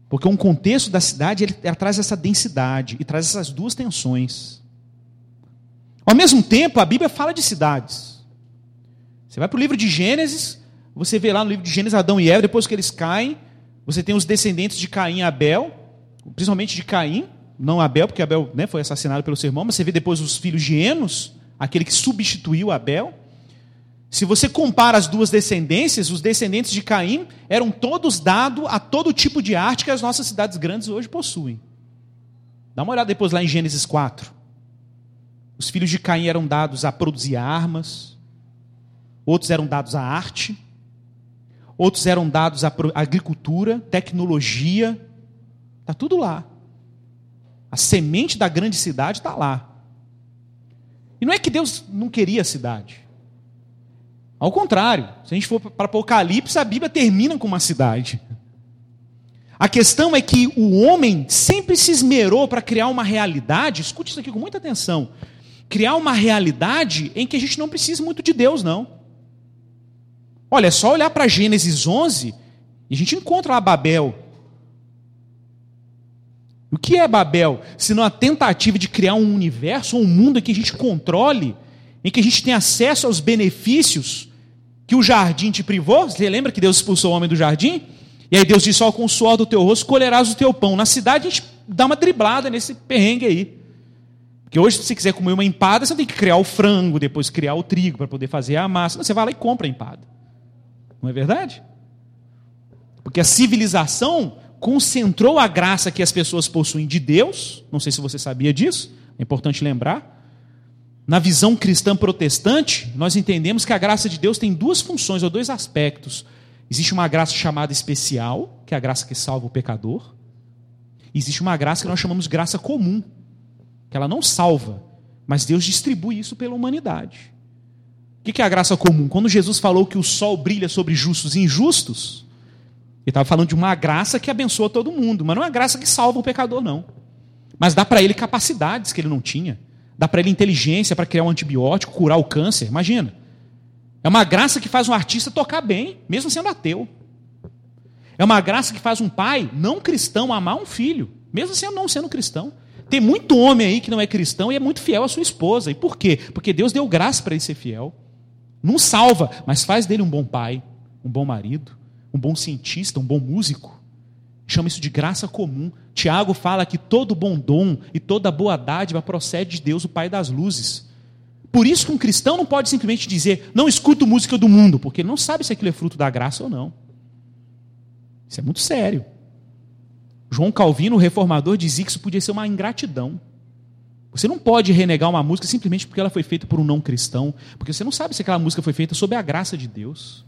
Porque um contexto da cidade ele, ele traz essa densidade e traz essas duas tensões. Ao mesmo tempo, a Bíblia fala de cidades. Você vai para o livro de Gênesis, você vê lá no livro de Gênesis Adão e Eva, depois que eles caem, você tem os descendentes de Caim e Abel, principalmente de Caim, não Abel, porque Abel né, foi assassinado pelo seu irmão, mas você vê depois os filhos de Enos, aquele que substituiu Abel. Se você compara as duas descendências, os descendentes de Caim eram todos dados a todo tipo de arte que as nossas cidades grandes hoje possuem. Dá uma olhada depois lá em Gênesis 4. Os filhos de Caim eram dados a produzir armas, outros eram dados à arte, outros eram dados à agricultura, tecnologia, está tudo lá. A semente da grande cidade está lá. E não é que Deus não queria a cidade. Ao contrário, se a gente for para Apocalipse, a Bíblia termina com uma cidade. A questão é que o homem sempre se esmerou para criar uma realidade, escute isso aqui com muita atenção, criar uma realidade em que a gente não precisa muito de Deus, não. Olha, é só olhar para Gênesis 11 e a gente encontra lá Babel. O que é Babel? Se não a tentativa de criar um universo, um mundo em que a gente controle, em que a gente tem acesso aos benefícios que o jardim te privou. Você lembra que Deus expulsou o homem do jardim? E aí Deus disse: Ó, com o suor do teu rosto colherás o teu pão. Na cidade a gente dá uma driblada nesse perrengue aí. Porque hoje, se você quiser comer uma empada, você tem que criar o frango, depois criar o trigo para poder fazer a massa. Você vai lá e compra a empada. Não é verdade? Porque a civilização concentrou a graça que as pessoas possuem de Deus. Não sei se você sabia disso, é importante lembrar. Na visão cristã protestante, nós entendemos que a graça de Deus tem duas funções ou dois aspectos. Existe uma graça chamada especial, que é a graça que salva o pecador. Existe uma graça que nós chamamos de graça comum, que ela não salva, mas Deus distribui isso pela humanidade. O que é a graça comum? Quando Jesus falou que o sol brilha sobre justos e injustos, ele estava falando de uma graça que abençoa todo mundo, mas não é uma graça que salva o pecador, não. Mas dá para ele capacidades que ele não tinha, dá para ele inteligência para criar um antibiótico, curar o câncer. Imagina. É uma graça que faz um artista tocar bem, mesmo sendo ateu. É uma graça que faz um pai não cristão amar um filho, mesmo sendo não sendo cristão. Tem muito homem aí que não é cristão e é muito fiel à sua esposa. E por quê? Porque Deus deu graça para ele ser fiel. Não salva, mas faz dele um bom pai, um bom marido, um bom cientista, um bom músico. Chama isso de graça comum. Tiago fala que todo bom dom e toda boa dádiva procede de Deus, o Pai das luzes. Por isso que um cristão não pode simplesmente dizer, não escuto música do mundo, porque ele não sabe se aquilo é fruto da graça ou não. Isso é muito sério. João Calvino, o reformador, dizia que isso podia ser uma ingratidão. Você não pode renegar uma música simplesmente porque ela foi feita por um não cristão, porque você não sabe se aquela música foi feita sob a graça de Deus.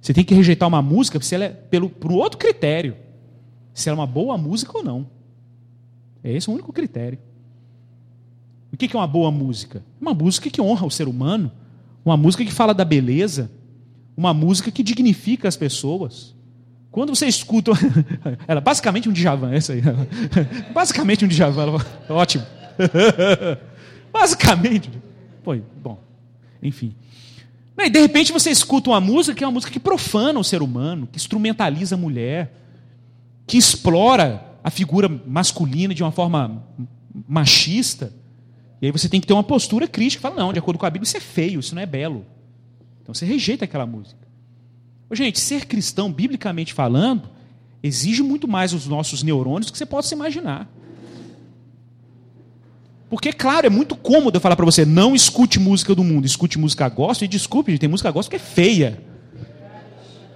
Você tem que rejeitar uma música se ela é pelo, por outro critério, se ela é uma boa música ou não. É esse o único critério. O que é uma boa música? Uma música que honra o ser humano, uma música que fala da beleza, uma música que dignifica as pessoas. Quando você escuta. Ela <laughs> basicamente um Djavan, essa aí. <laughs> Basicamente um Djavan. Ótimo. <laughs> Basicamente. Foi, bom. Enfim. E de repente você escuta uma música que é uma música que profana o ser humano, que instrumentaliza a mulher, que explora a figura masculina de uma forma machista. E aí você tem que ter uma postura crítica, fala, não, de acordo com a Bíblia, isso é feio, isso não é belo. Então você rejeita aquela música. Gente, ser cristão, biblicamente falando, exige muito mais os nossos neurônios do que você possa imaginar. Porque, claro, é muito cômodo eu falar para você, não escute música do mundo, escute música gospel, e desculpe, gente, tem música gospel que é feia.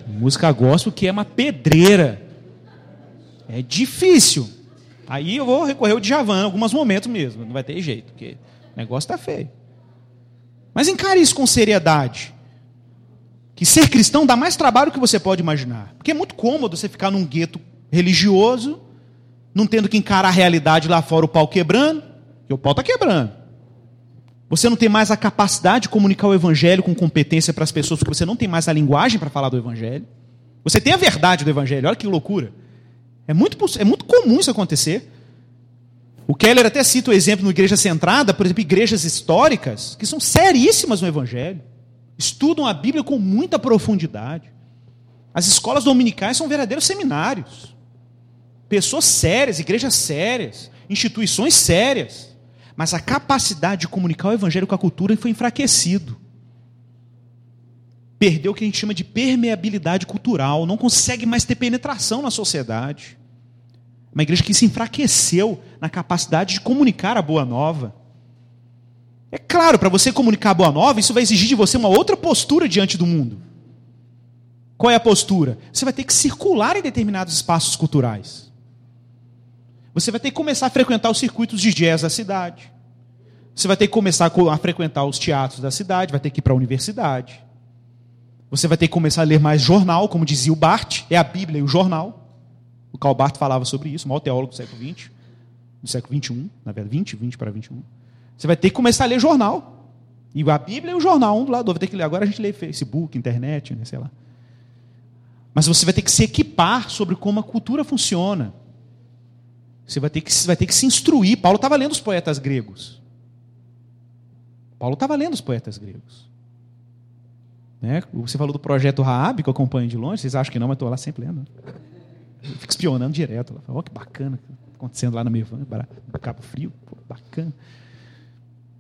Música gospel que é uma pedreira. É difícil. Aí eu vou recorrer ao Djavan em alguns momentos mesmo, não vai ter jeito, porque o negócio está feio. Mas encare isso com seriedade. Que ser cristão dá mais trabalho que você pode imaginar. Porque é muito cômodo você ficar num gueto religioso, não tendo que encarar a realidade lá fora, o pau quebrando, e o pau está quebrando. Você não tem mais a capacidade de comunicar o evangelho com competência para as pessoas, porque você não tem mais a linguagem para falar do evangelho. Você tem a verdade do evangelho, olha que loucura. É muito, é muito comum isso acontecer. O Keller até cita o exemplo no Igreja Centrada, por exemplo, igrejas históricas, que são seríssimas no evangelho estudam a Bíblia com muita profundidade. As escolas dominicais são verdadeiros seminários. Pessoas sérias, igrejas sérias, instituições sérias. Mas a capacidade de comunicar o evangelho com a cultura foi enfraquecido. Perdeu o que a gente chama de permeabilidade cultural, não consegue mais ter penetração na sociedade. Uma igreja que se enfraqueceu na capacidade de comunicar a boa nova. É claro, para você comunicar a boa nova, isso vai exigir de você uma outra postura diante do mundo. Qual é a postura? Você vai ter que circular em determinados espaços culturais. Você vai ter que começar a frequentar os circuitos de jazz da cidade. Você vai ter que começar a frequentar os teatros da cidade, vai ter que ir para a universidade. Você vai ter que começar a ler mais jornal, como dizia o Barth, é a Bíblia e o jornal. O Karl Barth falava sobre isso, o maior teólogo do século XX, do século XXI, na verdade, 20, 20 para 21. Você vai ter que começar a ler jornal. E a Bíblia e o jornal, um do lado. Vai ter que ler. Agora a gente lê Facebook, internet, né, sei lá. Mas você vai ter que se equipar sobre como a cultura funciona. Você vai ter que, vai ter que se instruir. Paulo estava lendo os poetas gregos. Paulo estava lendo os poetas gregos. Né? Você falou do projeto Raab, que eu acompanho de longe. Vocês acham que não, mas estou lá sempre lendo. Eu fico espionando direto. Olha que bacana acontecendo lá no do Cabo Frio. Pô, bacana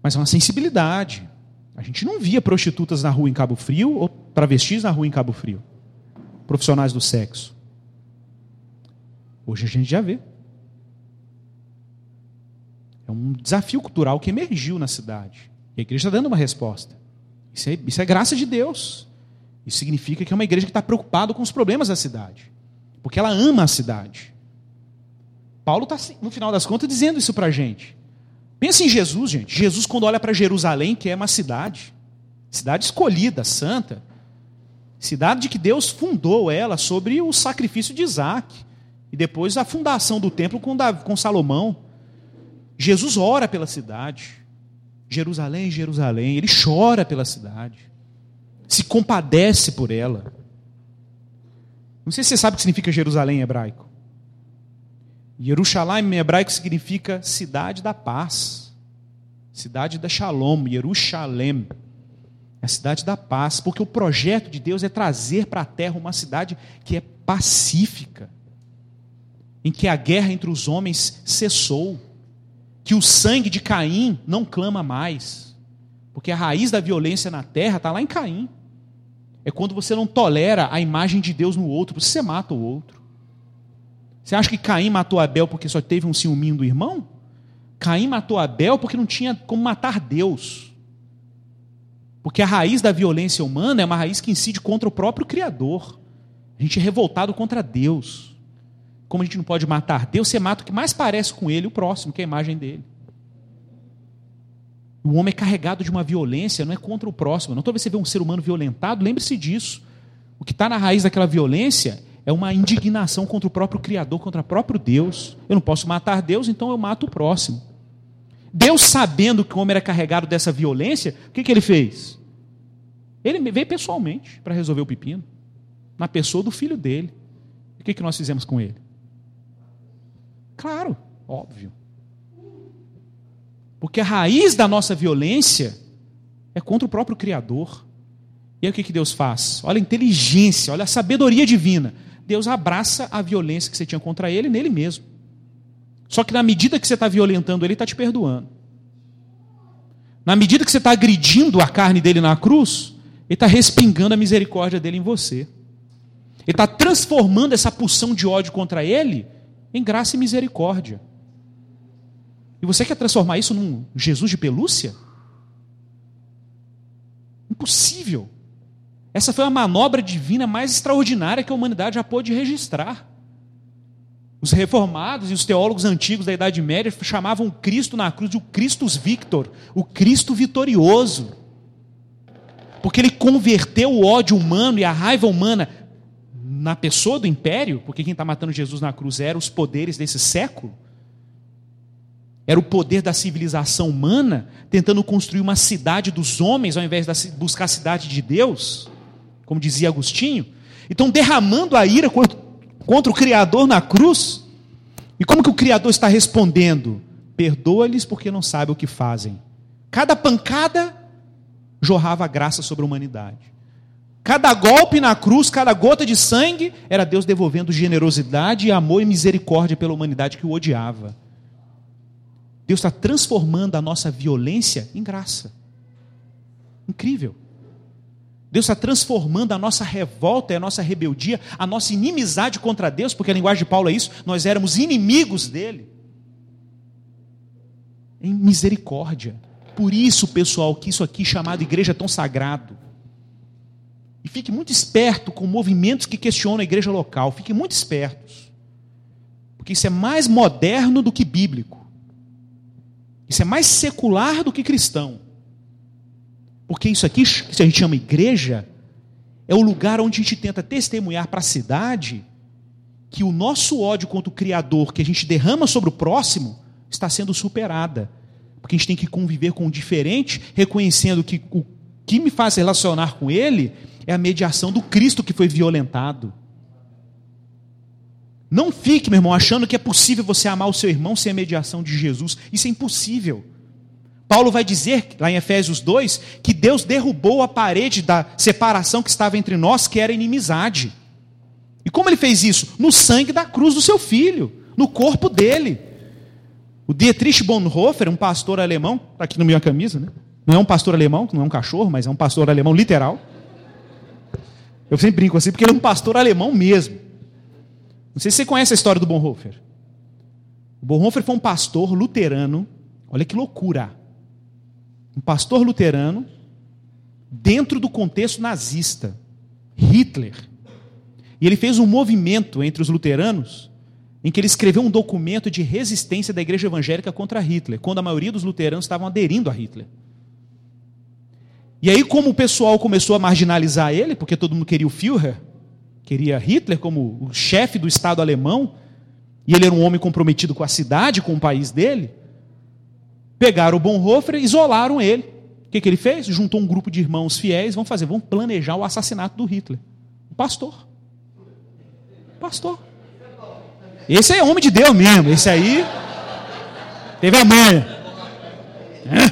mas é uma sensibilidade. A gente não via prostitutas na rua em Cabo Frio ou travestis na rua em Cabo Frio. Profissionais do sexo. Hoje a gente já vê. É um desafio cultural que emergiu na cidade. E a igreja está dando uma resposta. Isso é, isso é graça de Deus. Isso significa que é uma igreja que está preocupada com os problemas da cidade. Porque ela ama a cidade. Paulo está, no final das contas, dizendo isso para a gente. Pensa em Jesus, gente. Jesus, quando olha para Jerusalém, que é uma cidade, cidade escolhida, santa, cidade de que Deus fundou ela sobre o sacrifício de Isaac, e depois a fundação do templo com, Davi, com Salomão. Jesus ora pela cidade. Jerusalém, Jerusalém, ele chora pela cidade, se compadece por ela. Não sei se você sabe o que significa Jerusalém em hebraico. Jerusalém em hebraico significa cidade da paz, cidade da Shalom, Jerusalém. É a cidade da paz, porque o projeto de Deus é trazer para a terra uma cidade que é pacífica, em que a guerra entre os homens cessou, que o sangue de Caim não clama mais, porque a raiz da violência na terra está lá em Caim. É quando você não tolera a imagem de Deus no outro, você mata o outro. Você acha que Caim matou Abel porque só teve um ciúminho do irmão? Caim matou Abel porque não tinha como matar Deus. Porque a raiz da violência humana é uma raiz que incide contra o próprio Criador. A gente é revoltado contra Deus. Como a gente não pode matar Deus, você mata o que mais parece com ele, o próximo, que é a imagem dele. O homem é carregado de uma violência, não é contra o próximo. Não toda vez que você vê um ser humano violentado, lembre-se disso. O que está na raiz daquela violência é uma indignação contra o próprio Criador, contra o próprio Deus. Eu não posso matar Deus, então eu mato o próximo. Deus, sabendo que o homem era carregado dessa violência, o que, que ele fez? Ele veio pessoalmente para resolver o pepino, na pessoa do filho dele. O que, que nós fizemos com ele? Claro, óbvio. Porque a raiz da nossa violência é contra o próprio Criador. E aí o que, que Deus faz? Olha a inteligência, olha a sabedoria divina. Deus abraça a violência que você tinha contra ele nele mesmo. Só que na medida que você está violentando ele, está te perdoando. Na medida que você está agredindo a carne dele na cruz, ele está respingando a misericórdia dele em você. Ele está transformando essa pulsão de ódio contra ele em graça e misericórdia. E você quer transformar isso num Jesus de pelúcia? Impossível. Essa foi a manobra divina mais extraordinária que a humanidade já pôde registrar. Os reformados e os teólogos antigos da Idade Média chamavam Cristo na cruz de o Christus Victor, o Cristo vitorioso. Porque ele converteu o ódio humano e a raiva humana na pessoa do império, porque quem está matando Jesus na cruz eram os poderes desse século. Era o poder da civilização humana tentando construir uma cidade dos homens ao invés de buscar a cidade de Deus, como dizia Agostinho. Então, derramando a ira contra o Criador na cruz. E como que o Criador está respondendo? Perdoa-lhes porque não sabem o que fazem. Cada pancada jorrava graça sobre a humanidade. Cada golpe na cruz, cada gota de sangue, era Deus devolvendo generosidade, amor e misericórdia pela humanidade que o odiava. Deus está transformando a nossa violência em graça. Incrível. Deus está transformando a nossa revolta e a nossa rebeldia, a nossa inimizade contra Deus, porque a linguagem de Paulo é isso, nós éramos inimigos dele, em misericórdia. Por isso, pessoal, que isso aqui chamado igreja é tão sagrado. E fique muito esperto com movimentos que questionam a igreja local, fiquem muito espertos. Porque isso é mais moderno do que bíblico. Isso é mais secular do que cristão. Porque isso aqui, que a gente chama igreja, é o lugar onde a gente tenta testemunhar para a cidade que o nosso ódio contra o Criador, que a gente derrama sobre o próximo, está sendo superada. Porque a gente tem que conviver com o diferente, reconhecendo que o que me faz relacionar com ele é a mediação do Cristo que foi violentado. Não fique, meu irmão, achando que é possível você amar o seu irmão sem a mediação de Jesus. Isso é impossível. Paulo vai dizer, lá em Efésios 2, que Deus derrubou a parede da separação que estava entre nós, que era inimizade. E como ele fez isso? No sangue da cruz do seu filho, no corpo dele. O Dietrich Bonhoeffer, um pastor alemão, está aqui na minha camisa, né? Não é um pastor alemão, não é um cachorro, mas é um pastor alemão literal. Eu sempre brinco assim, porque ele é um pastor alemão mesmo. Não sei se você conhece a história do Bonhoeffer. O Bonhoeffer foi um pastor luterano, olha que loucura um pastor luterano, dentro do contexto nazista, Hitler. E ele fez um movimento entre os luteranos, em que ele escreveu um documento de resistência da igreja evangélica contra Hitler, quando a maioria dos luteranos estavam aderindo a Hitler. E aí, como o pessoal começou a marginalizar ele, porque todo mundo queria o Führer, queria Hitler como o chefe do Estado alemão, e ele era um homem comprometido com a cidade, com o país dele, Pegaram o Bonhoeffer isolaram ele. O que, que ele fez? Juntou um grupo de irmãos fiéis, vão fazer, vão planejar o assassinato do Hitler. O pastor. O pastor. Esse é homem de Deus mesmo. Esse aí teve a manha. É.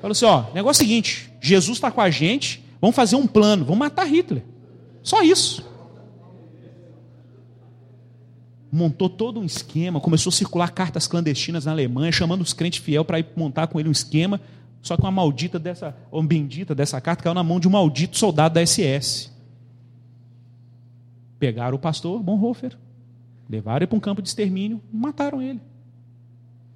Falou assim: ó, negócio é o seguinte: Jesus está com a gente, vamos fazer um plano, vamos matar Hitler. Só isso montou todo um esquema, começou a circular cartas clandestinas na Alemanha, chamando os crentes fiel para ir montar com ele um esquema. Só que uma maldita dessa, ou bendita dessa carta caiu na mão de um maldito soldado da SS. Pegaram o pastor Bonhoeffer, levaram ele para um campo de extermínio, mataram ele.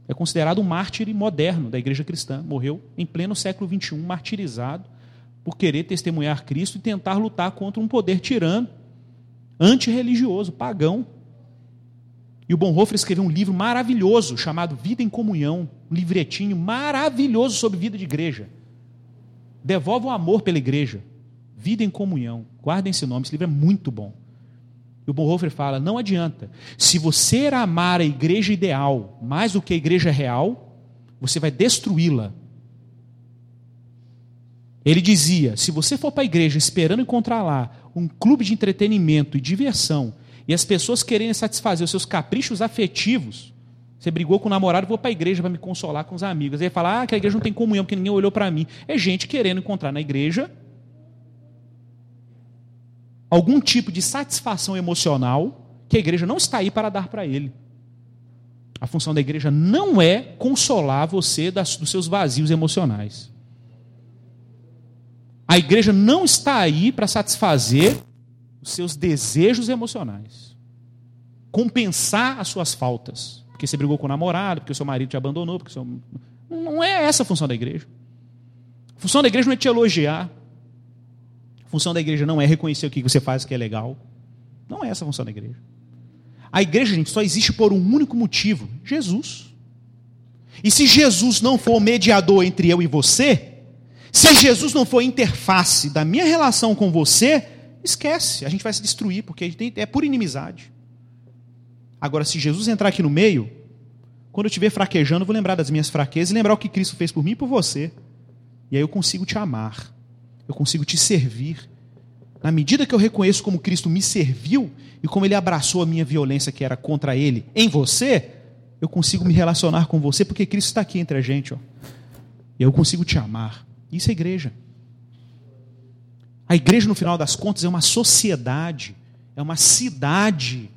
É considerado um mártir moderno da igreja cristã. Morreu em pleno século XXI, martirizado por querer testemunhar Cristo e tentar lutar contra um poder tirano, antirreligioso, pagão, e o Bonhoeffer escreveu um livro maravilhoso chamado Vida em Comunhão, um livretinho maravilhoso sobre vida de igreja. Devolve o amor pela igreja. Vida em Comunhão. Guardem esse nome, esse livro é muito bom. E o Bonhoeffer fala: não adianta. Se você amar a igreja ideal mais do que a igreja real, você vai destruí-la. Ele dizia: se você for para a igreja esperando encontrar lá um clube de entretenimento e diversão e as pessoas querendo satisfazer os seus caprichos afetivos. Você brigou com o namorado, vou para a igreja para me consolar com os amigos. Aí fala, ah, que a igreja não tem comunhão, porque ninguém olhou para mim. É gente querendo encontrar na igreja algum tipo de satisfação emocional que a igreja não está aí para dar para ele. A função da igreja não é consolar você das, dos seus vazios emocionais. A igreja não está aí para satisfazer os seus desejos emocionais, compensar as suas faltas, porque você brigou com o namorado, porque o seu marido te abandonou, porque seu... não é essa a função da igreja. A função da igreja não é te elogiar. A função da igreja não é reconhecer o que você faz que é legal. Não é essa a função da igreja. A igreja, gente, só existe por um único motivo: Jesus. E se Jesus não for o mediador entre eu e você, se Jesus não for a interface da minha relação com você, esquece, a gente vai se destruir, porque é por inimizade. Agora, se Jesus entrar aqui no meio, quando eu estiver fraquejando, eu vou lembrar das minhas fraquezas e lembrar o que Cristo fez por mim e por você. E aí eu consigo te amar, eu consigo te servir. Na medida que eu reconheço como Cristo me serviu e como Ele abraçou a minha violência que era contra Ele em você, eu consigo me relacionar com você porque Cristo está aqui entre a gente. Ó. E eu consigo te amar. Isso é igreja. A igreja, no final das contas, é uma sociedade, é uma cidade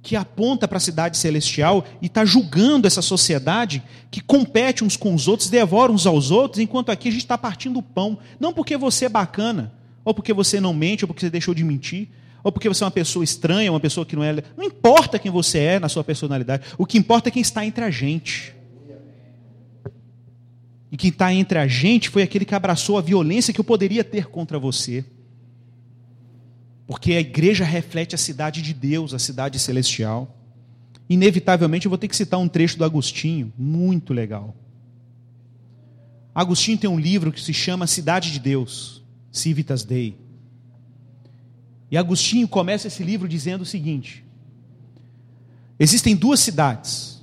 que aponta para a cidade celestial e está julgando essa sociedade que compete uns com os outros, devora uns aos outros, enquanto aqui a gente está partindo o pão. Não porque você é bacana, ou porque você não mente, ou porque você deixou de mentir, ou porque você é uma pessoa estranha, uma pessoa que não é. Não importa quem você é na sua personalidade, o que importa é quem está entre a gente. E quem está entre a gente foi aquele que abraçou a violência que eu poderia ter contra você. Porque a igreja reflete a cidade de Deus, a cidade celestial. Inevitavelmente eu vou ter que citar um trecho do Agostinho, muito legal. Agostinho tem um livro que se chama Cidade de Deus, Civitas Dei. E Agostinho começa esse livro dizendo o seguinte: Existem duas cidades.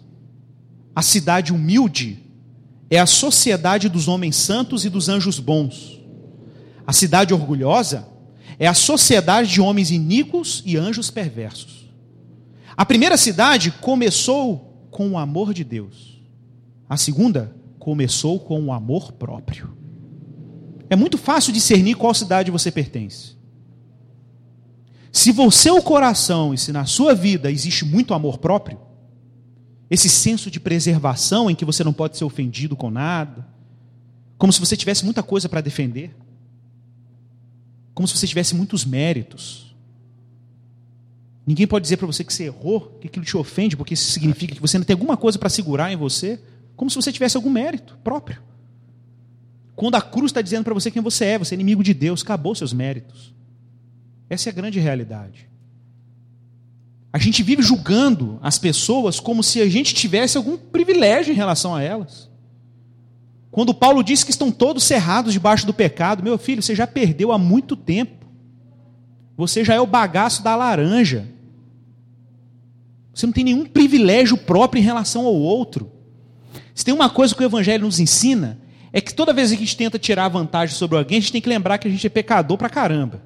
A cidade humilde é a sociedade dos homens santos e dos anjos bons. A cidade orgulhosa é a sociedade de homens iníquos e anjos perversos. A primeira cidade começou com o amor de Deus. A segunda começou com o amor próprio. É muito fácil discernir qual cidade você pertence. Se você o coração e se na sua vida existe muito amor próprio, esse senso de preservação em que você não pode ser ofendido com nada, como se você tivesse muita coisa para defender, como se você tivesse muitos méritos. Ninguém pode dizer para você que você errou, que aquilo te ofende, porque isso significa que você ainda tem alguma coisa para segurar em você, como se você tivesse algum mérito próprio. Quando a cruz está dizendo para você quem você é, você é inimigo de Deus, acabou seus méritos. Essa é a grande realidade. A gente vive julgando as pessoas como se a gente tivesse algum privilégio em relação a elas. Quando Paulo diz que estão todos cerrados debaixo do pecado, meu filho, você já perdeu há muito tempo. Você já é o bagaço da laranja. Você não tem nenhum privilégio próprio em relação ao outro. Se tem uma coisa que o Evangelho nos ensina, é que toda vez que a gente tenta tirar vantagem sobre alguém, a gente tem que lembrar que a gente é pecador pra caramba.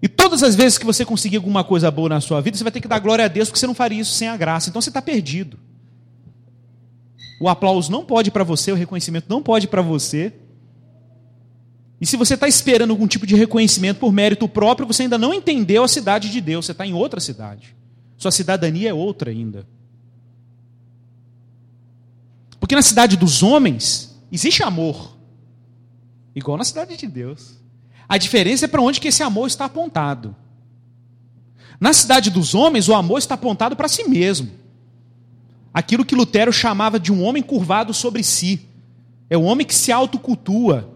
E todas as vezes que você conseguir alguma coisa boa na sua vida, você vai ter que dar glória a Deus, porque você não faria isso sem a graça. Então você está perdido. O aplauso não pode para você, o reconhecimento não pode para você. E se você está esperando algum tipo de reconhecimento por mérito próprio, você ainda não entendeu a cidade de Deus, você está em outra cidade. Sua cidadania é outra ainda. Porque na cidade dos homens existe amor, igual na cidade de Deus. A diferença é para onde que esse amor está apontado. Na cidade dos homens, o amor está apontado para si mesmo. Aquilo que Lutero chamava de um homem curvado sobre si. É o homem que se autocultua.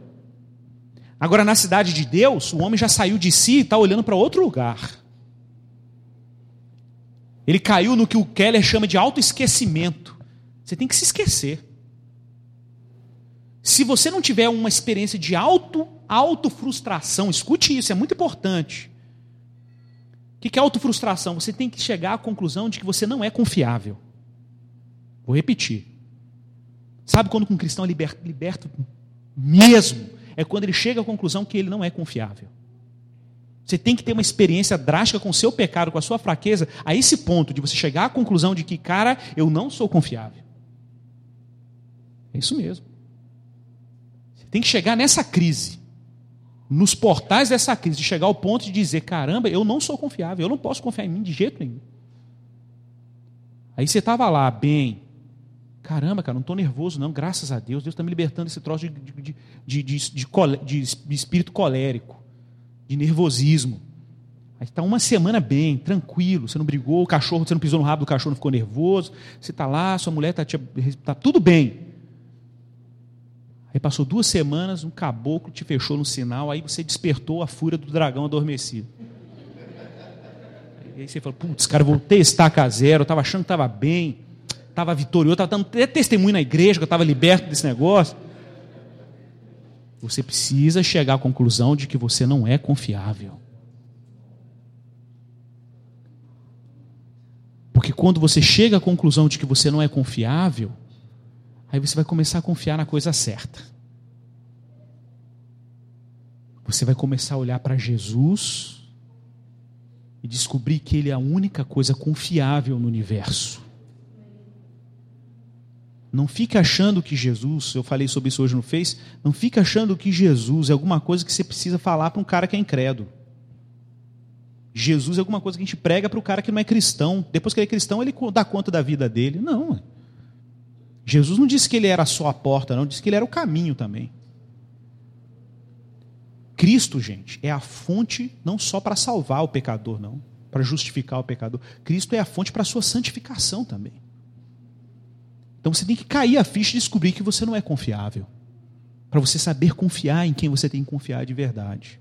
Agora, na cidade de Deus, o homem já saiu de si e está olhando para outro lugar. Ele caiu no que o Keller chama de autoesquecimento. Você tem que se esquecer. Se você não tiver uma experiência de auto, autofrustração, escute isso, é muito importante. O que é autofrustração? Você tem que chegar à conclusão de que você não é confiável. Vou repetir. Sabe quando um cristão é liberto, liberto mesmo? É quando ele chega à conclusão que ele não é confiável. Você tem que ter uma experiência drástica com o seu pecado, com a sua fraqueza, a esse ponto de você chegar à conclusão de que, cara, eu não sou confiável. É isso mesmo. Você tem que chegar nessa crise. Nos portais dessa crise, de chegar ao ponto de dizer: caramba, eu não sou confiável, eu não posso confiar em mim de jeito nenhum. Aí você estava lá, bem, caramba, cara, não estou nervoso, não, graças a Deus, Deus está me libertando desse troço de, de, de, de, espírito colérico, de nervosismo. Aí está uma semana bem, tranquilo, você não brigou, o cachorro, você não pisou no rabo do cachorro, não ficou nervoso, você está lá, sua mulher está tá tudo bem. Aí passou duas semanas, um caboclo te fechou no sinal, aí você despertou a fúria do dragão adormecido. Aí você falou, putz, cara, voltei a estaca zero, eu estava achando que estava bem, estava vitorioso, estava dando até testemunho na igreja, que eu estava liberto desse negócio. Você precisa chegar à conclusão de que você não é confiável. Porque quando você chega à conclusão de que você não é confiável, Aí você vai começar a confiar na coisa certa. Você vai começar a olhar para Jesus e descobrir que Ele é a única coisa confiável no universo. Não fique achando que Jesus, eu falei sobre isso hoje no Face, não fique achando que Jesus é alguma coisa que você precisa falar para um cara que é incrédulo. Jesus é alguma coisa que a gente prega para o cara que não é cristão. Depois que ele é cristão, ele dá conta da vida dele. Não. Jesus não disse que ele era só a porta, não, disse que ele era o caminho também. Cristo, gente, é a fonte não só para salvar o pecador, não, para justificar o pecador. Cristo é a fonte para a sua santificação também. Então você tem que cair a ficha e descobrir que você não é confiável. Para você saber confiar em quem você tem que confiar de verdade.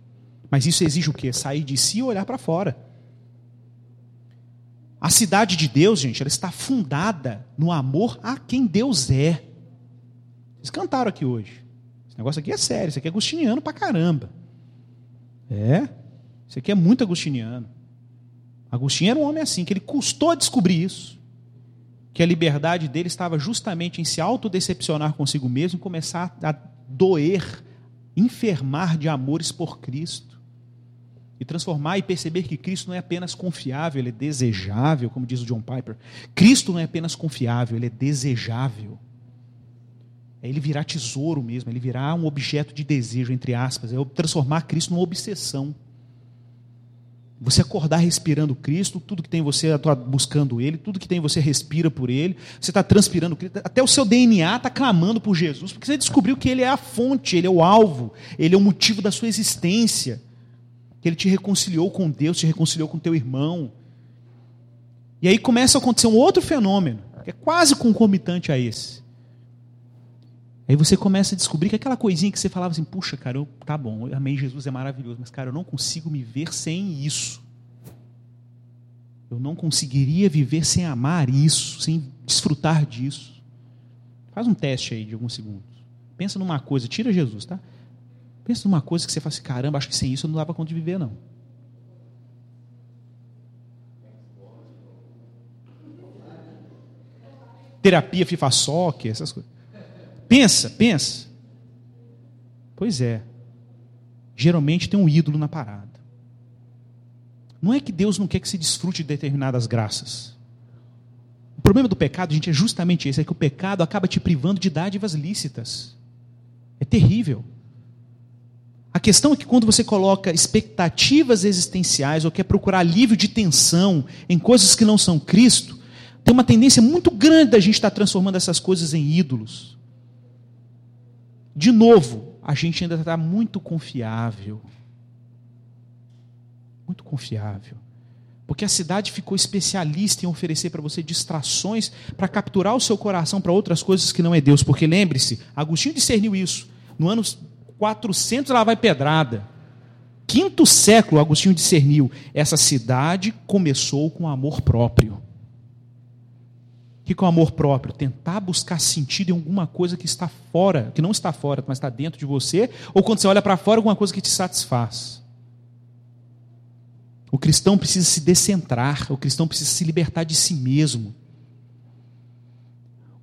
Mas isso exige o quê? Sair de si e olhar para fora. A cidade de Deus, gente, ela está fundada no amor a quem Deus é. Vocês cantaram aqui hoje. Esse negócio aqui é sério, isso aqui é agostiniano pra caramba. É, isso aqui é muito agostiniano. Agostinho era um homem assim, que ele custou descobrir isso. Que a liberdade dele estava justamente em se autodecepcionar consigo mesmo e começar a doer, enfermar de amores por Cristo e transformar e perceber que Cristo não é apenas confiável, ele é desejável, como diz o John Piper. Cristo não é apenas confiável, ele é desejável. É ele virar tesouro mesmo, ele virar um objeto de desejo, entre aspas, é transformar Cristo numa obsessão. Você acordar respirando Cristo, tudo que tem você está buscando Ele, tudo que tem você respira por Ele, você está transpirando Cristo, até o seu DNA está clamando por Jesus, porque você descobriu que Ele é a fonte, Ele é o alvo, Ele é o motivo da sua existência que ele te reconciliou com Deus, te reconciliou com teu irmão. E aí começa a acontecer um outro fenômeno, que é quase concomitante a esse. Aí você começa a descobrir que aquela coisinha que você falava assim, puxa, cara, eu, tá bom, eu amei Jesus, é maravilhoso, mas cara, eu não consigo me ver sem isso. Eu não conseguiria viver sem amar isso, sem desfrutar disso. Faz um teste aí de alguns segundos. Pensa numa coisa, tira Jesus, tá? Pensa numa coisa que você fala assim, caramba, acho que sem isso eu não dava conta de viver, não. Terapia, FIFA Soccer, essas coisas. Pensa, pensa. Pois é. Geralmente tem um ídolo na parada. Não é que Deus não quer que se desfrute de determinadas graças. O problema do pecado, gente, é justamente esse: é que o pecado acaba te privando de dádivas lícitas. É terrível. A questão é que quando você coloca expectativas existenciais ou quer procurar alívio de tensão em coisas que não são Cristo, tem uma tendência muito grande da gente estar transformando essas coisas em ídolos. De novo, a gente ainda está muito confiável. Muito confiável. Porque a cidade ficou especialista em oferecer para você distrações para capturar o seu coração para outras coisas que não é Deus. Porque lembre-se, Agostinho discerniu isso. No ano 400 lá vai pedrada. Quinto século, Agostinho discerniu, essa cidade começou com amor próprio. O que é o amor próprio? Tentar buscar sentido em alguma coisa que está fora, que não está fora, mas está dentro de você, ou quando você olha para fora, alguma coisa que te satisfaz. O cristão precisa se decentrar, o cristão precisa se libertar de si mesmo.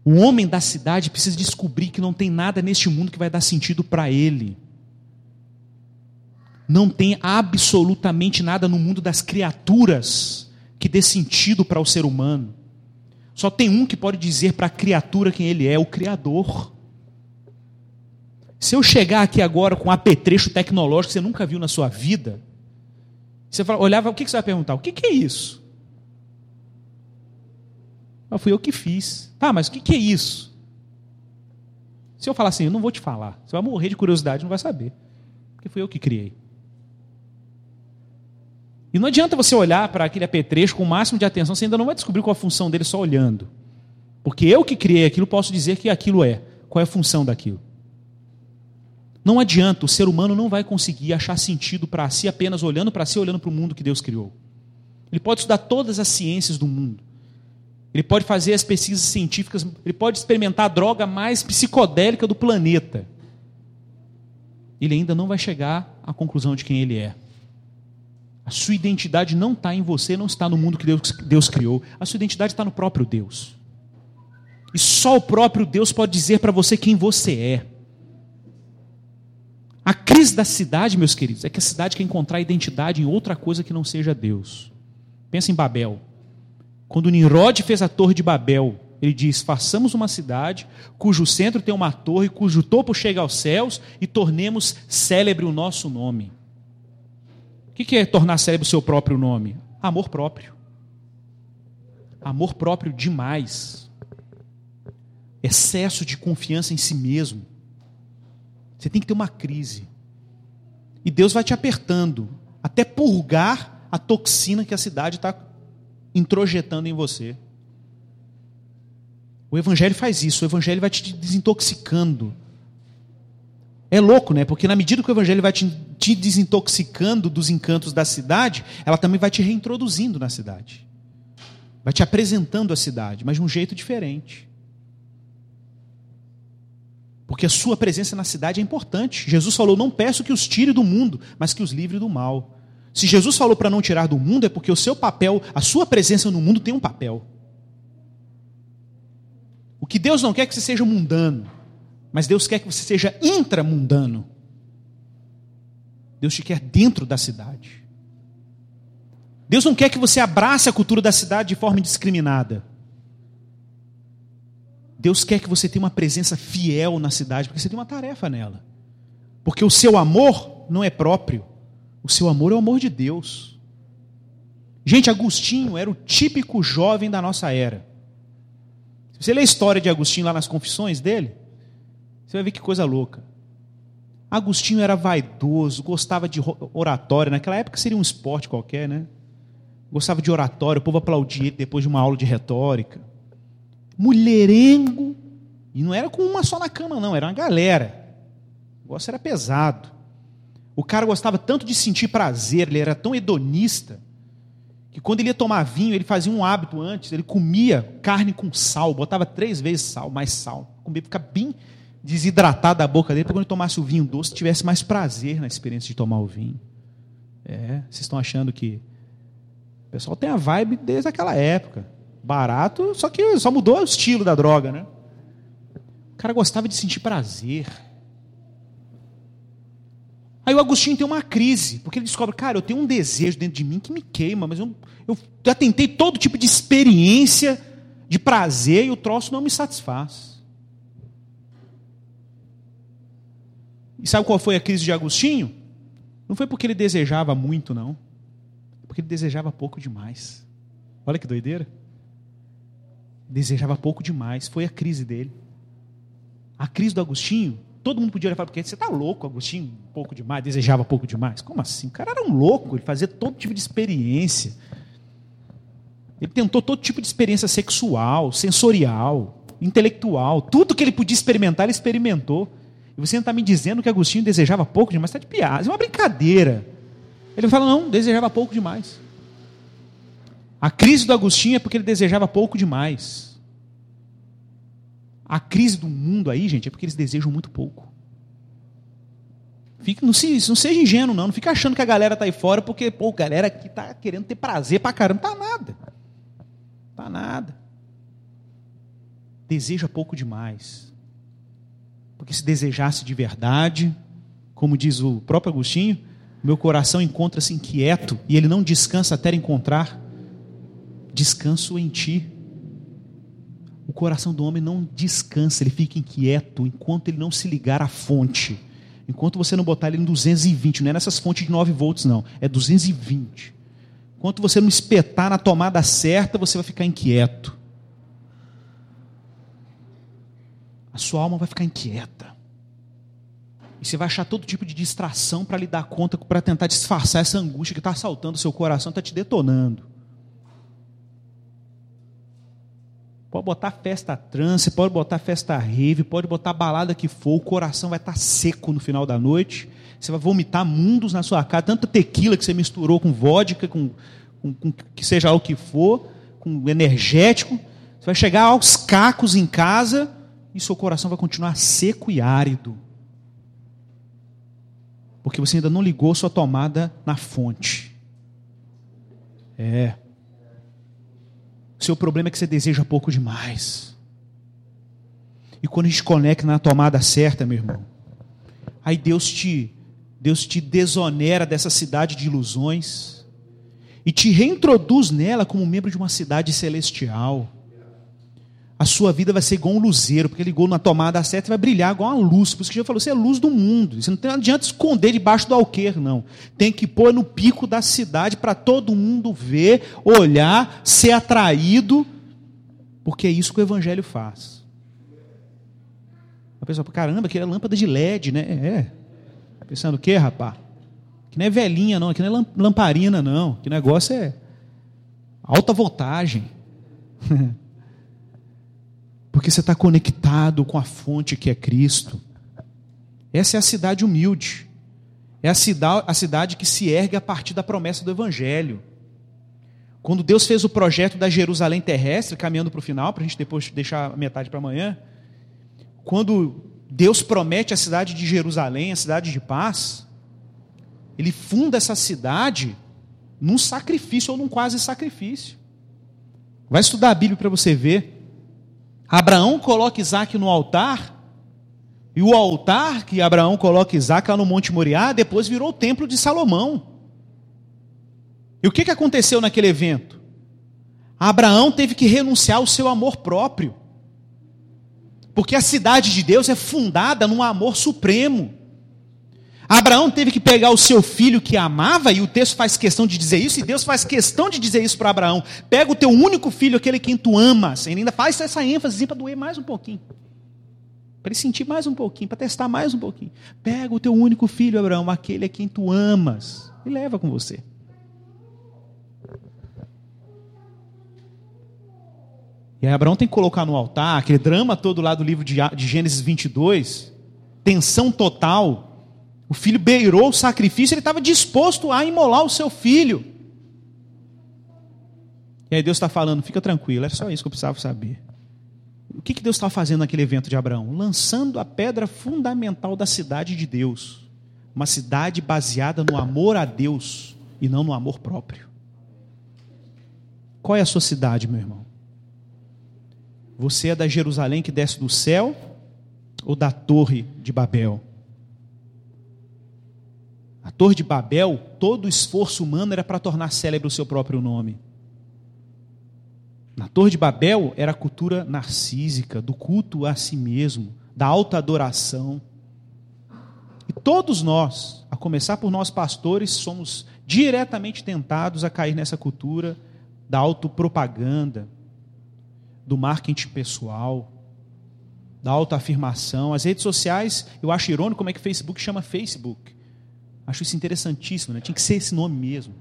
O homem da cidade precisa descobrir que não tem nada neste mundo que vai dar sentido para ele. Não tem absolutamente nada no mundo das criaturas que dê sentido para o ser humano. Só tem um que pode dizer para a criatura quem ele é, o Criador. Se eu chegar aqui agora com um apetrecho tecnológico que você nunca viu na sua vida, você olhava, o que você vai perguntar? O que é isso? Eu fui eu que fiz. Tá, mas o que é isso? Se eu falar assim, eu não vou te falar. Você vai morrer de curiosidade, não vai saber. Porque fui eu que criei. E não adianta você olhar para aquele apetrecho com o máximo de atenção, você ainda não vai descobrir qual a função dele só olhando. Porque eu que criei aquilo posso dizer que aquilo é. Qual é a função daquilo? Não adianta, o ser humano não vai conseguir achar sentido para si apenas olhando para si, olhando para o mundo que Deus criou. Ele pode estudar todas as ciências do mundo. Ele pode fazer as pesquisas científicas, ele pode experimentar a droga mais psicodélica do planeta. Ele ainda não vai chegar à conclusão de quem ele é. A sua identidade não está em você, não está no mundo que Deus, Deus criou. A sua identidade está no próprio Deus. E só o próprio Deus pode dizer para você quem você é. A crise da cidade, meus queridos, é que a cidade quer encontrar identidade em outra coisa que não seja Deus. Pensa em Babel. Quando Nimrod fez a torre de Babel, ele diz: façamos uma cidade cujo centro tem uma torre, cujo topo chega aos céus, e tornemos célebre o nosso nome. O que é tornar célebre o seu próprio nome? Amor próprio. Amor próprio demais. Excesso de confiança em si mesmo. Você tem que ter uma crise. E Deus vai te apertando até purgar a toxina que a cidade está introjetando em você. O Evangelho faz isso, o Evangelho vai te desintoxicando. É louco, né? Porque na medida que o Evangelho vai te, te desintoxicando dos encantos da cidade, ela também vai te reintroduzindo na cidade. Vai te apresentando a cidade, mas de um jeito diferente. Porque a sua presença na cidade é importante. Jesus falou: Não peço que os tire do mundo, mas que os livre do mal. Se Jesus falou para não tirar do mundo, é porque o seu papel, a sua presença no mundo tem um papel. O que Deus não quer é que você seja mundano, mas Deus quer que você seja intramundano. Deus te quer dentro da cidade. Deus não quer que você abrace a cultura da cidade de forma indiscriminada. Deus quer que você tenha uma presença fiel na cidade, porque você tem uma tarefa nela. Porque o seu amor não é próprio. O seu amor é o amor de Deus. Gente, Agostinho era o típico jovem da nossa era. Se você ler a história de Agostinho lá nas confissões dele, você vai ver que coisa louca. Agostinho era vaidoso, gostava de oratória. Naquela época seria um esporte qualquer, né? Gostava de oratória, o povo aplaudia depois de uma aula de retórica. Mulherengo. E não era com uma só na cama, não, era uma galera. O negócio era pesado. O cara gostava tanto de sentir prazer, ele era tão hedonista, que quando ele ia tomar vinho, ele fazia um hábito antes, ele comia carne com sal, botava três vezes sal, mais sal, comia, ficar bem desidratado a boca dele, para quando ele tomasse o vinho doce, tivesse mais prazer na experiência de tomar o vinho. É, vocês estão achando que o pessoal tem a vibe desde aquela época. Barato, só que só mudou o estilo da droga, né? O cara gostava de sentir prazer. Aí o Agostinho tem uma crise, porque ele descobre, cara, eu tenho um desejo dentro de mim que me queima, mas eu, eu já tentei todo tipo de experiência de prazer e o troço não me satisfaz. E sabe qual foi a crise de Agostinho? Não foi porque ele desejava muito, não. Porque ele desejava pouco demais. Olha que doideira. Desejava pouco demais. Foi a crise dele. A crise do Agostinho todo mundo podia olhar e falar, porque você está louco, Agostinho, um pouco demais, desejava pouco demais. Como assim? O cara era um louco, ele fazia todo tipo de experiência. Ele tentou todo tipo de experiência sexual, sensorial, intelectual, tudo que ele podia experimentar, ele experimentou. E você está me dizendo que Agostinho desejava pouco demais? Está de piada, é uma brincadeira. Ele fala, não, desejava pouco demais. A crise do Agostinho é porque ele desejava pouco demais. A crise do mundo aí, gente, é porque eles desejam muito pouco. Fique, não, se, não seja ingênuo, não. Não fica achando que a galera está aí fora porque, pô, a galera aqui está querendo ter prazer pra caramba. Tá nada. Tá nada. Deseja pouco demais. Porque se desejasse de verdade, como diz o próprio Agostinho, meu coração encontra-se inquieto e ele não descansa até encontrar descanso em ti coração do homem não descansa, ele fica inquieto enquanto ele não se ligar à fonte. Enquanto você não botar ele em 220, não é nessas fontes de 9 volts, não, é 220. Enquanto você não espetar na tomada certa, você vai ficar inquieto. A sua alma vai ficar inquieta. E você vai achar todo tipo de distração para lhe dar conta, para tentar disfarçar essa angústia que está assaltando o seu coração, está te detonando. Pode botar festa trance, pode botar festa rave, pode botar balada que for, o coração vai estar tá seco no final da noite. Você vai vomitar mundos na sua cara, tanta tequila que você misturou com vodka, com, com, com que seja o que for, com energético. Você vai chegar aos cacos em casa e seu coração vai continuar seco e árido. Porque você ainda não ligou sua tomada na fonte. É. Seu problema é que você deseja pouco demais. E quando a gente conecta na tomada certa, meu irmão, aí Deus te Deus te desonera dessa cidade de ilusões e te reintroduz nela como membro de uma cidade celestial a sua vida vai ser igual um luzeiro, porque ligou na tomada certa e vai brilhar igual uma luz. Por isso que Jesus falou, você é luz do mundo. Você não tem, adianta esconder debaixo do alqueire, não. Tem que pôr no pico da cidade para todo mundo ver, olhar, ser atraído, porque é isso que o Evangelho faz. A pessoa, caramba, que é lâmpada de LED, né? É. Pensando o quê, rapaz? Que não é velhinha, não, que não é lamparina, não. Que negócio é alta voltagem. <laughs> Porque você está conectado com a fonte que é Cristo. Essa é a cidade humilde. É a cidade, a cidade que se ergue a partir da promessa do Evangelho. Quando Deus fez o projeto da Jerusalém terrestre, caminhando para o final, para a gente depois deixar metade para amanhã. Quando Deus promete a cidade de Jerusalém, a cidade de paz, Ele funda essa cidade num sacrifício ou num quase sacrifício. Vai estudar a Bíblia para você ver. Abraão coloca Isaac no altar, e o altar que Abraão coloca Isaac lá no Monte Moriá, depois virou o templo de Salomão. E o que, que aconteceu naquele evento? Abraão teve que renunciar ao seu amor próprio. Porque a cidade de Deus é fundada num amor supremo. Abraão teve que pegar o seu filho que amava, e o texto faz questão de dizer isso, e Deus faz questão de dizer isso para Abraão: pega o teu único filho, aquele quem tu amas. Ele ainda faz essa ênfase para doer mais um pouquinho. Para ele sentir mais um pouquinho, para testar mais um pouquinho. Pega o teu único filho, Abraão, aquele a quem tu amas, e leva com você. E aí Abraão tem que colocar no altar, aquele drama todo lá do livro de Gênesis 22, tensão total, o filho beirou o sacrifício, ele estava disposto a imolar o seu filho. E aí Deus está falando, fica tranquilo, é só isso que eu precisava saber. O que, que Deus está fazendo naquele evento de Abraão? Lançando a pedra fundamental da cidade de Deus. Uma cidade baseada no amor a Deus e não no amor próprio. Qual é a sua cidade, meu irmão? Você é da Jerusalém que desce do céu ou da torre de Babel? Torre de Babel, todo o esforço humano era para tornar célebre o seu próprio nome. Na Torre de Babel era a cultura narcísica, do culto a si mesmo, da alta adoração. E todos nós, a começar por nós pastores, somos diretamente tentados a cair nessa cultura da autopropaganda, do marketing pessoal, da autoafirmação. As redes sociais, eu acho irônico como é que o Facebook chama Facebook. Acho isso interessantíssimo, né? tinha que ser esse nome mesmo.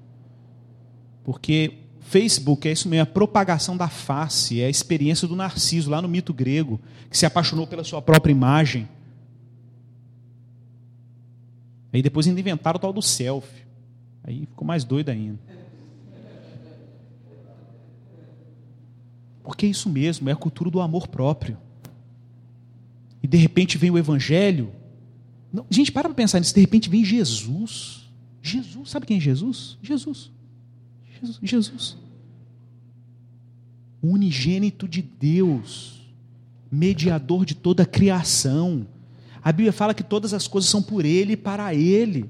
Porque Facebook é isso mesmo, a propagação da face, é a experiência do Narciso, lá no mito grego, que se apaixonou pela sua própria imagem. Aí depois ainda inventaram o tal do selfie. Aí ficou mais doido ainda. Porque é isso mesmo, é a cultura do amor próprio. E de repente vem o evangelho não, gente, para para pensar nisso. De repente vem Jesus. Jesus, sabe quem é Jesus? Jesus. Jesus. Jesus. Unigênito de Deus, mediador de toda a criação. A Bíblia fala que todas as coisas são por Ele e para Ele,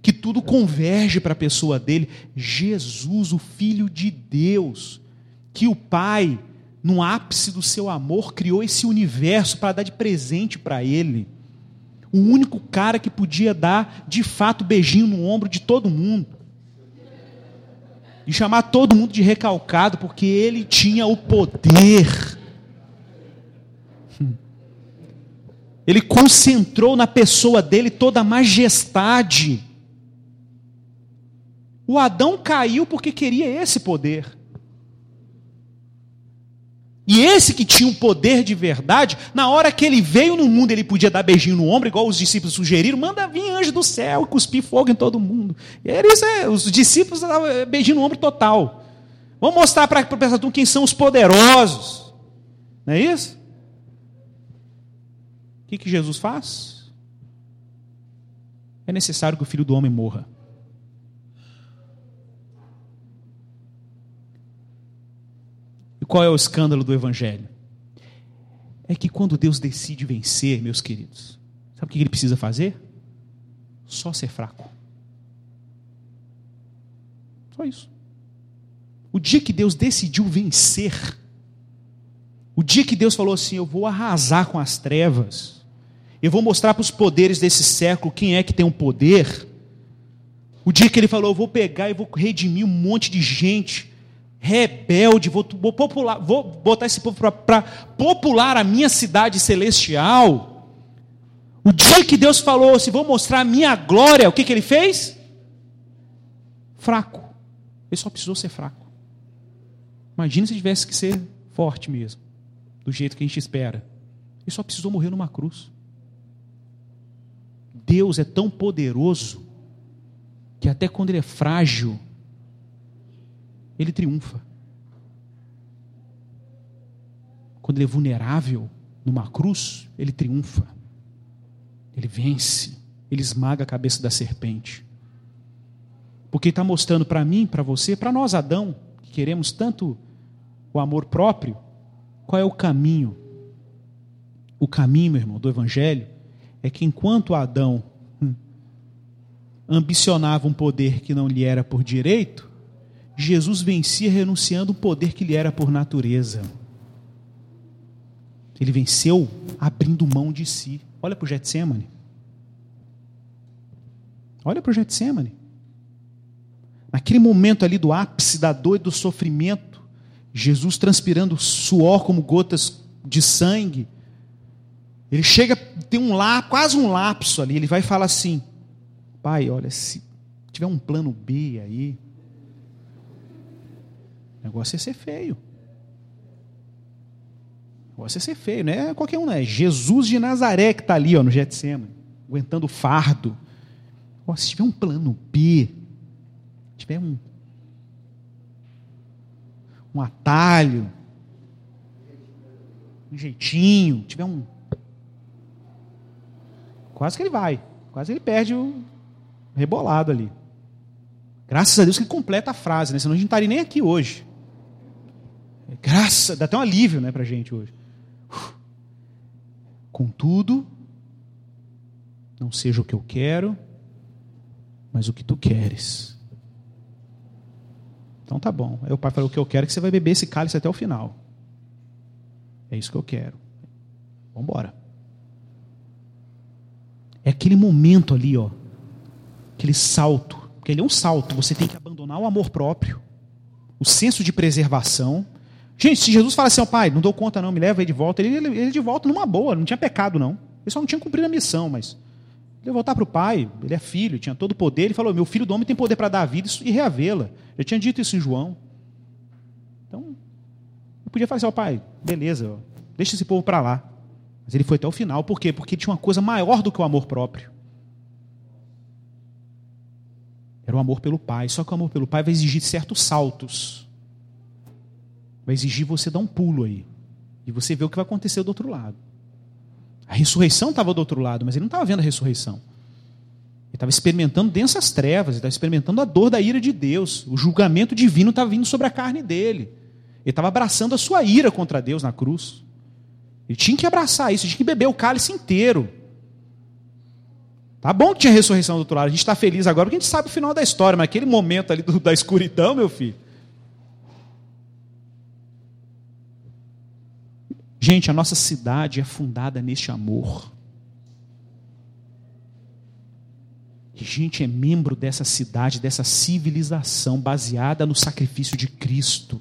que tudo converge para a pessoa dele. Jesus, o Filho de Deus, que o Pai no ápice do seu amor, criou esse universo para dar de presente para ele. O único cara que podia dar, de fato, beijinho no ombro de todo mundo. E chamar todo mundo de recalcado, porque ele tinha o poder. Ele concentrou na pessoa dele toda a majestade. O Adão caiu porque queria esse poder. E esse que tinha um poder de verdade, na hora que ele veio no mundo, ele podia dar beijinho no ombro, igual os discípulos sugeriram, manda vir anjo do céu e cuspir fogo em todo mundo. E era isso, é, os discípulos davam é, beijinho no ombro total. Vamos mostrar para o pessoal quem são os poderosos. Não é isso? O que, que Jesus faz? É necessário que o filho do homem morra. Qual é o escândalo do Evangelho? É que quando Deus decide vencer, meus queridos, sabe o que ele precisa fazer? Só ser fraco. Só isso. O dia que Deus decidiu vencer, o dia que Deus falou assim: Eu vou arrasar com as trevas, eu vou mostrar para os poderes desse século quem é que tem o um poder. O dia que ele falou: Eu vou pegar e vou redimir um monte de gente rebelde, vou, vou, popular, vou botar esse povo para popular a minha cidade celestial. O dia que Deus falou, se vou mostrar a minha glória, o que, que ele fez? Fraco. Ele só precisou ser fraco. Imagina se tivesse que ser forte mesmo, do jeito que a gente espera. Ele só precisou morrer numa cruz. Deus é tão poderoso que até quando ele é frágil, ele triunfa. Quando ele é vulnerável numa cruz, ele triunfa. Ele vence. Ele esmaga a cabeça da serpente. Porque está mostrando para mim, para você, para nós, Adão, que queremos tanto o amor próprio, qual é o caminho? O caminho, meu irmão, do Evangelho é que enquanto Adão hum, ambicionava um poder que não lhe era por direito, Jesus vencia renunciando o poder que lhe era por natureza. Ele venceu abrindo mão de si. Olha para o Getsemane. Olha para o Getsemane. Naquele momento ali do ápice da dor e do sofrimento, Jesus transpirando suor como gotas de sangue, ele chega, tem um lá, quase um lapso ali, ele vai falar assim: Pai, olha, se tiver um plano B aí, negócio é ser feio. O negócio é ser feio, não é qualquer um, não. É Jesus de Nazaré que está ali ó, no Getsemane, aguentando o fardo. Ó, se tiver um plano B, tiver um, um atalho, um jeitinho, tiver um. Quase que ele vai, quase ele perde o rebolado ali. Graças a Deus que ele completa a frase, né? senão a gente não estaria nem aqui hoje. Graça, dá até um alívio né, para a gente hoje. Contudo, não seja o que eu quero, mas o que tu queres. Então tá bom. Aí o pai falou: o que eu quero é que você vai beber esse cálice até o final. É isso que eu quero. Vamos embora. É aquele momento ali, ó, aquele salto. Porque ele é um salto. Você tem que abandonar o amor próprio, o senso de preservação Gente, se Jesus fala assim, ó pai, não dou conta não, me leva aí de volta, ele, de volta numa boa, não tinha pecado não. Ele só não tinha cumprido a missão, mas ele ia voltar para o pai, ele é filho, tinha todo o poder, ele falou, meu filho do homem tem poder para dar a vida e reavê-la. Eu tinha dito isso em João. Então, eu podia falar assim, ó pai, beleza, deixa esse povo para lá. Mas ele foi até o final, por quê? Porque tinha uma coisa maior do que o amor próprio. Era o amor pelo pai, só que o amor pelo pai vai exigir certos saltos vai exigir você dar um pulo aí. E você vê o que vai acontecer do outro lado. A ressurreição estava do outro lado, mas ele não estava vendo a ressurreição. Ele estava experimentando densas trevas, ele estava experimentando a dor da ira de Deus. O julgamento divino estava vindo sobre a carne dele. Ele estava abraçando a sua ira contra Deus na cruz. Ele tinha que abraçar isso, tinha que beber o cálice inteiro. Tá bom que tinha ressurreição do outro lado, a gente está feliz agora porque a gente sabe o final da história, mas aquele momento ali do, da escuridão, meu filho, Gente, a nossa cidade é fundada neste amor. A gente é membro dessa cidade, dessa civilização baseada no sacrifício de Cristo.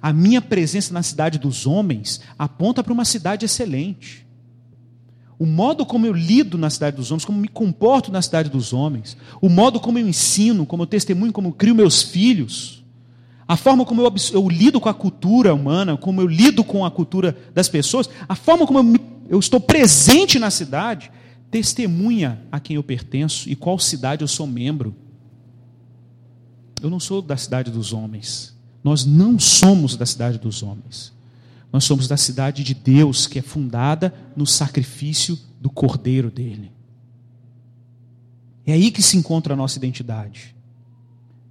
A minha presença na cidade dos homens aponta para uma cidade excelente. O modo como eu lido na cidade dos homens, como me comporto na cidade dos homens, o modo como eu ensino, como eu testemunho, como eu crio meus filhos, a forma como eu, eu lido com a cultura humana, como eu lido com a cultura das pessoas, a forma como eu, eu estou presente na cidade, testemunha a quem eu pertenço e qual cidade eu sou membro. Eu não sou da cidade dos homens. Nós não somos da cidade dos homens. Nós somos da cidade de Deus, que é fundada no sacrifício do Cordeiro dele. É aí que se encontra a nossa identidade.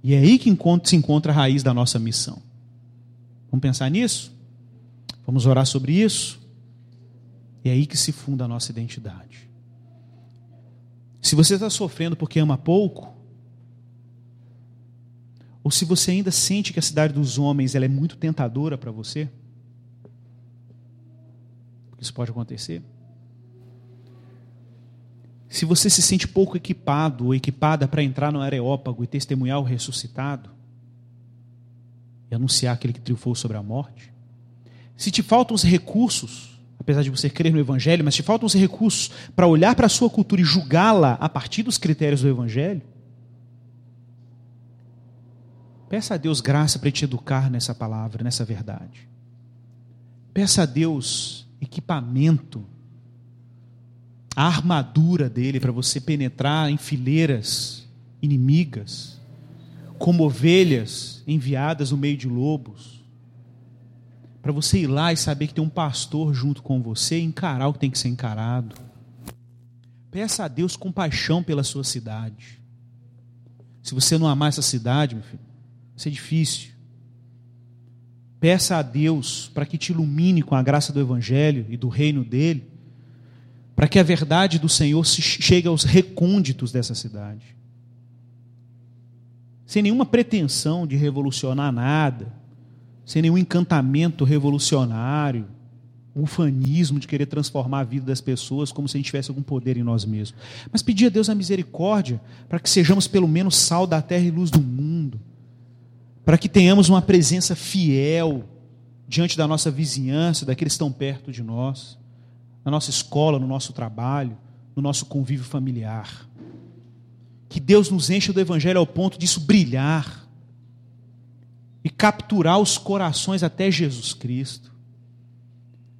E é aí que se encontra a raiz da nossa missão. Vamos pensar nisso? Vamos orar sobre isso? É aí que se funda a nossa identidade. Se você está sofrendo porque ama pouco, ou se você ainda sente que a cidade dos homens ela é muito tentadora para você, isso pode acontecer. Se você se sente pouco equipado ou equipada para entrar no areópago e testemunhar o ressuscitado, e anunciar aquele que triunfou sobre a morte, se te faltam os recursos apesar de você crer no Evangelho, mas te faltam os recursos para olhar para a sua cultura e julgá-la a partir dos critérios do Evangelho, peça a Deus graça para te educar nessa palavra, nessa verdade. Peça a Deus equipamento, a armadura dele para você penetrar em fileiras inimigas, como ovelhas enviadas no meio de lobos para você ir lá e saber que tem um pastor junto com você e encarar o que tem que ser encarado. Peça a Deus compaixão pela sua cidade. Se você não amar essa cidade, meu filho, vai ser difícil. Peça a Deus para que te ilumine com a graça do Evangelho e do reino dele, para que a verdade do Senhor chegue aos recônditos dessa cidade. Sem nenhuma pretensão de revolucionar nada, sem nenhum encantamento revolucionário, ufanismo de querer transformar a vida das pessoas como se a gente tivesse algum poder em nós mesmos. Mas pedir a Deus a misericórdia para que sejamos pelo menos sal da terra e luz do mundo, para que tenhamos uma presença fiel diante da nossa vizinhança, daqueles que estão perto de nós, na nossa escola, no nosso trabalho, no nosso convívio familiar. Que Deus nos encha do Evangelho ao ponto disso brilhar e capturar os corações até Jesus Cristo.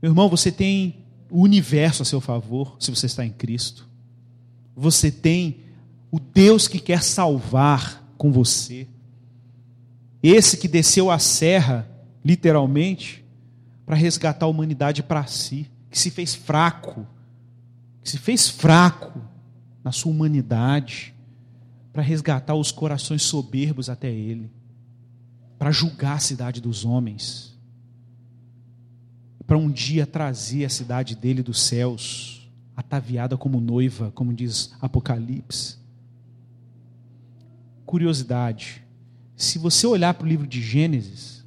Meu irmão, você tem o universo a seu favor se você está em Cristo. Você tem o Deus que quer salvar com você. Esse que desceu a serra, literalmente, para resgatar a humanidade para si, que se fez fraco, que se fez fraco na sua humanidade, para resgatar os corações soberbos até Ele para julgar a cidade dos homens, para um dia trazer a cidade dele dos céus, ataviada como noiva, como diz Apocalipse. Curiosidade: se você olhar para o livro de Gênesis,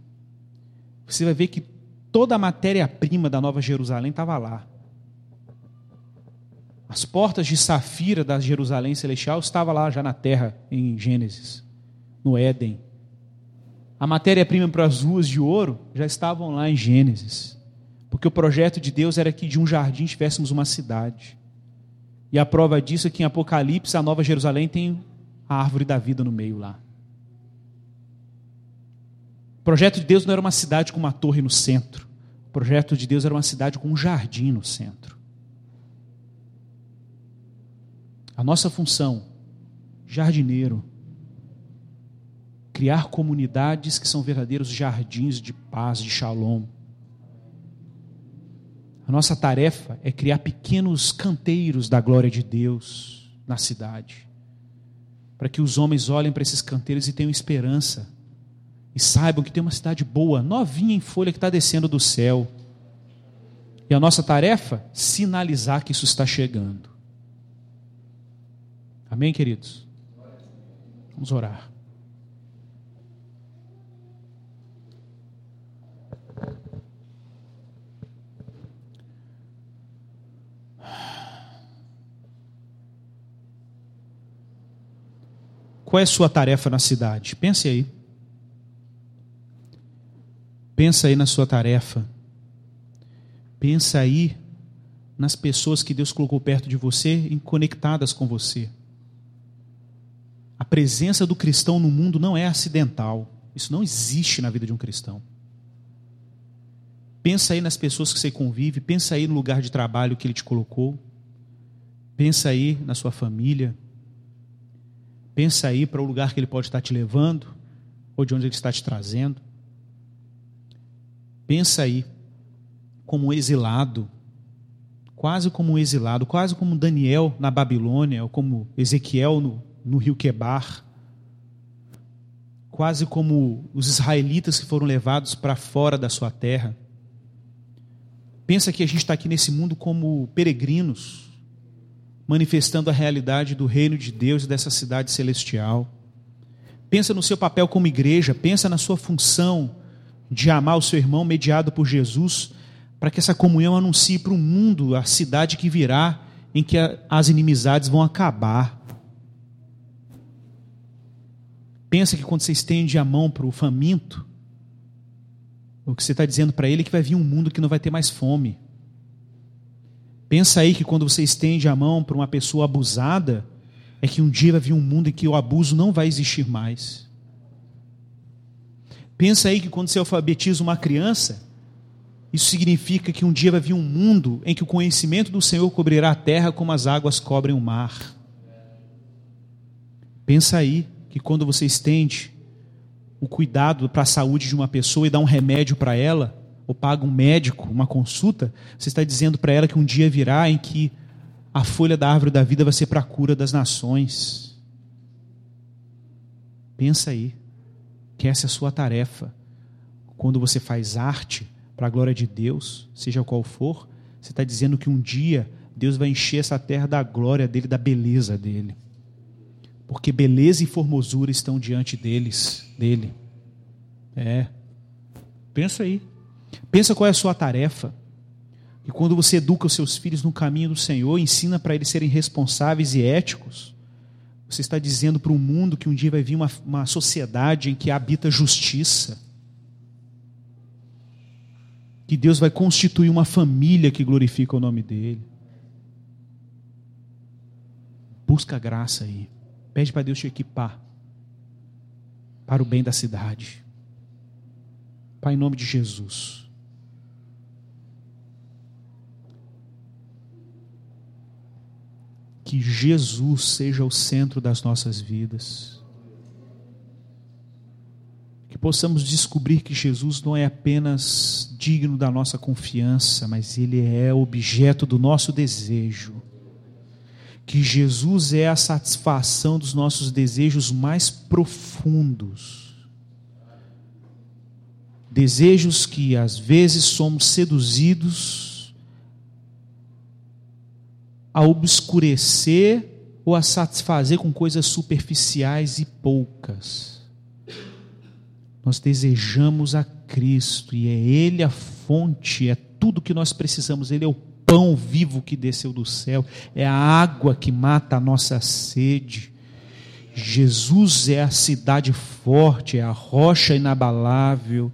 você vai ver que toda a matéria-prima da Nova Jerusalém estava lá. As portas de safira da Jerusalém celestial estavam lá já na terra, em Gênesis, no Éden. A matéria-prima para as ruas de ouro já estavam lá em Gênesis. Porque o projeto de Deus era que de um jardim tivéssemos uma cidade. E a prova disso é que em Apocalipse, a Nova Jerusalém tem a árvore da vida no meio lá. O projeto de Deus não era uma cidade com uma torre no centro. O projeto de Deus era uma cidade com um jardim no centro. A nossa função, jardineiro, criar comunidades que são verdadeiros jardins de paz, de shalom. A nossa tarefa é criar pequenos canteiros da glória de Deus na cidade, para que os homens olhem para esses canteiros e tenham esperança, e saibam que tem uma cidade boa, novinha em folha, que está descendo do céu. E a nossa tarefa? Sinalizar que isso está chegando. Amém, queridos? Vamos orar. Qual é a sua tarefa na cidade? Pense aí. Pensa aí na sua tarefa. Pensa aí nas pessoas que Deus colocou perto de você e conectadas com você. A presença do cristão no mundo não é acidental. Isso não existe na vida de um cristão. Pensa aí nas pessoas que você convive, pensa aí no lugar de trabalho que ele te colocou. Pensa aí na sua família. Pensa aí para o lugar que ele pode estar te levando ou de onde ele está te trazendo. Pensa aí como um exilado, quase como um exilado, quase como Daniel na Babilônia, ou como Ezequiel no, no rio Quebar, quase como os israelitas que foram levados para fora da sua terra. Pensa que a gente está aqui nesse mundo como peregrinos, manifestando a realidade do reino de Deus e dessa cidade celestial. Pensa no seu papel como igreja, pensa na sua função de amar o seu irmão mediado por Jesus, para que essa comunhão anuncie para o mundo a cidade que virá, em que as inimizades vão acabar. Pensa que quando você estende a mão para o faminto, o que você está dizendo para ele é que vai vir um mundo que não vai ter mais fome. Pensa aí que quando você estende a mão para uma pessoa abusada, é que um dia vai vir um mundo em que o abuso não vai existir mais. Pensa aí que quando você alfabetiza uma criança, isso significa que um dia vai vir um mundo em que o conhecimento do Senhor cobrirá a terra como as águas cobrem o mar. Pensa aí que quando você estende o cuidado para a saúde de uma pessoa e dá um remédio para ela, ou paga um médico, uma consulta, você está dizendo para ela que um dia virá em que a folha da árvore da vida vai ser para a cura das nações. Pensa aí, que essa é a sua tarefa. Quando você faz arte para a glória de Deus, seja qual for, você está dizendo que um dia Deus vai encher essa terra da glória dele, da beleza dele porque beleza e formosura estão diante deles, dele. É. Pensa aí. Pensa qual é a sua tarefa. E quando você educa os seus filhos no caminho do Senhor, ensina para eles serem responsáveis e éticos, você está dizendo para o mundo que um dia vai vir uma, uma sociedade em que habita justiça. Que Deus vai constituir uma família que glorifica o nome dEle. Busca graça aí. Pede para Deus te equipar para o bem da cidade. Pai, em nome de Jesus. Que Jesus seja o centro das nossas vidas. Que possamos descobrir que Jesus não é apenas digno da nossa confiança, mas Ele é objeto do nosso desejo que Jesus é a satisfação dos nossos desejos mais profundos. Desejos que às vezes somos seduzidos a obscurecer ou a satisfazer com coisas superficiais e poucas. Nós desejamos a Cristo e é Ele a fonte, é tudo que nós precisamos, Ele é o pão vivo que desceu do céu, é a água que mata a nossa sede. Jesus é a cidade forte, é a rocha inabalável.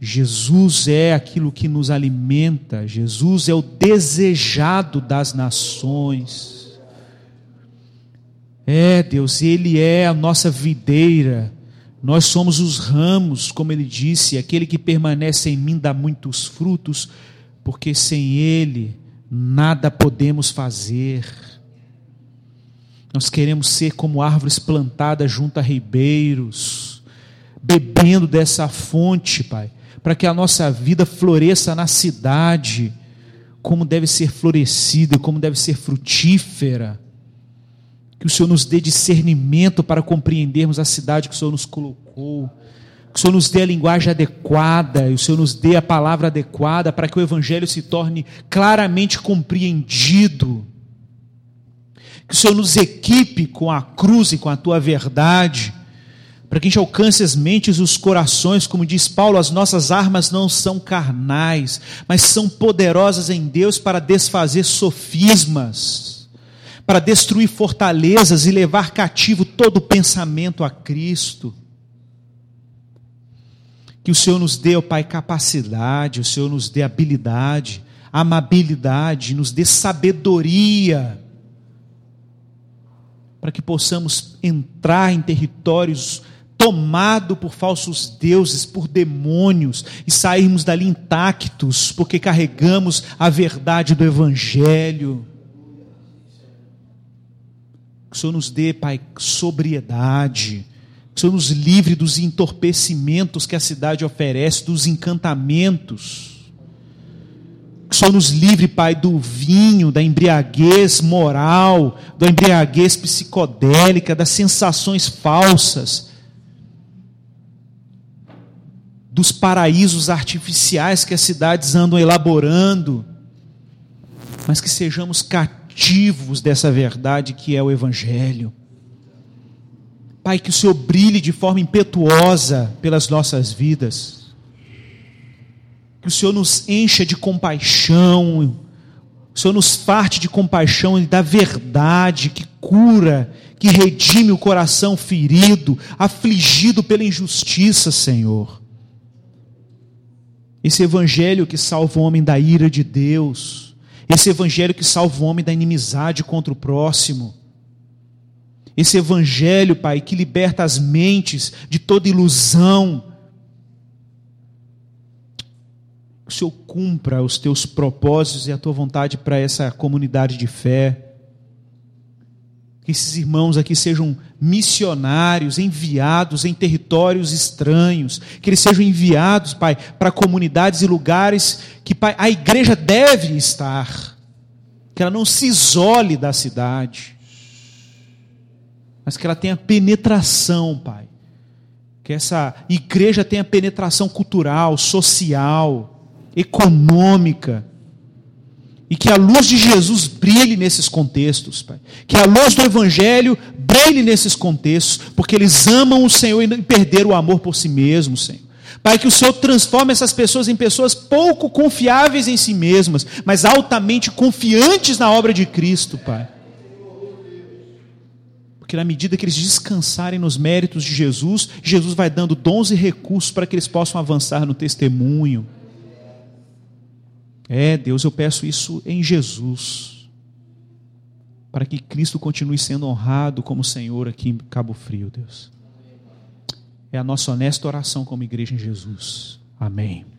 Jesus é aquilo que nos alimenta, Jesus é o desejado das nações. É, Deus, Ele é a nossa videira, nós somos os ramos, como Ele disse: aquele que permanece em mim dá muitos frutos, porque sem Ele nada podemos fazer. Nós queremos ser como árvores plantadas junto a ribeiros, bebendo dessa fonte, Pai, para que a nossa vida floresça na cidade, como deve ser florescida, como deve ser frutífera. Que o Senhor nos dê discernimento para compreendermos a cidade que o Senhor nos colocou que o Senhor nos dê a linguagem adequada, e o Senhor nos dê a palavra adequada para que o Evangelho se torne claramente compreendido. Que o Senhor nos equipe com a cruz e com a tua verdade, para que a gente alcance as mentes e os corações, como diz Paulo, as nossas armas não são carnais, mas são poderosas em Deus para desfazer sofismas para destruir fortalezas e levar cativo todo pensamento a Cristo. Que o Senhor nos dê, ó Pai, capacidade, o Senhor nos dê habilidade, amabilidade, nos dê sabedoria, para que possamos entrar em territórios tomado por falsos deuses, por demônios, e sairmos dali intactos, porque carregamos a verdade do Evangelho. Que o Senhor nos dê, Pai, sobriedade. Que o Senhor nos livre dos entorpecimentos que a cidade oferece, dos encantamentos. Que o Senhor nos livre, Pai, do vinho, da embriaguez moral, da embriaguez psicodélica, das sensações falsas dos paraísos artificiais que as cidades andam elaborando, mas que sejamos cativos dessa verdade que é o Evangelho. Pai, que o Senhor brilhe de forma impetuosa pelas nossas vidas, que o Senhor nos encha de compaixão, o Senhor nos parte de compaixão e da verdade que cura, que redime o coração ferido, afligido pela injustiça, Senhor. Esse evangelho que salva o homem da ira de Deus. Esse evangelho que salva o homem da inimizade contra o próximo. Esse evangelho, Pai, que liberta as mentes de toda ilusão. Que o Senhor cumpra os teus propósitos e a tua vontade para essa comunidade de fé que esses irmãos aqui sejam missionários, enviados em territórios estranhos, que eles sejam enviados, Pai, para comunidades e lugares que, Pai, a igreja deve estar, que ela não se isole da cidade, mas que ela tenha penetração, Pai, que essa igreja tenha penetração cultural, social, econômica, e que a luz de Jesus brilhe nesses contextos, Pai. Que a luz do Evangelho brilhe nesses contextos, porque eles amam o Senhor e perderam o amor por si mesmos, Senhor. Pai, que o Senhor transforme essas pessoas em pessoas pouco confiáveis em si mesmas, mas altamente confiantes na obra de Cristo, Pai. Porque na medida que eles descansarem nos méritos de Jesus, Jesus vai dando dons e recursos para que eles possam avançar no testemunho é, Deus, eu peço isso em Jesus, para que Cristo continue sendo honrado como Senhor aqui em Cabo Frio, Deus. É a nossa honesta oração como igreja em Jesus. Amém.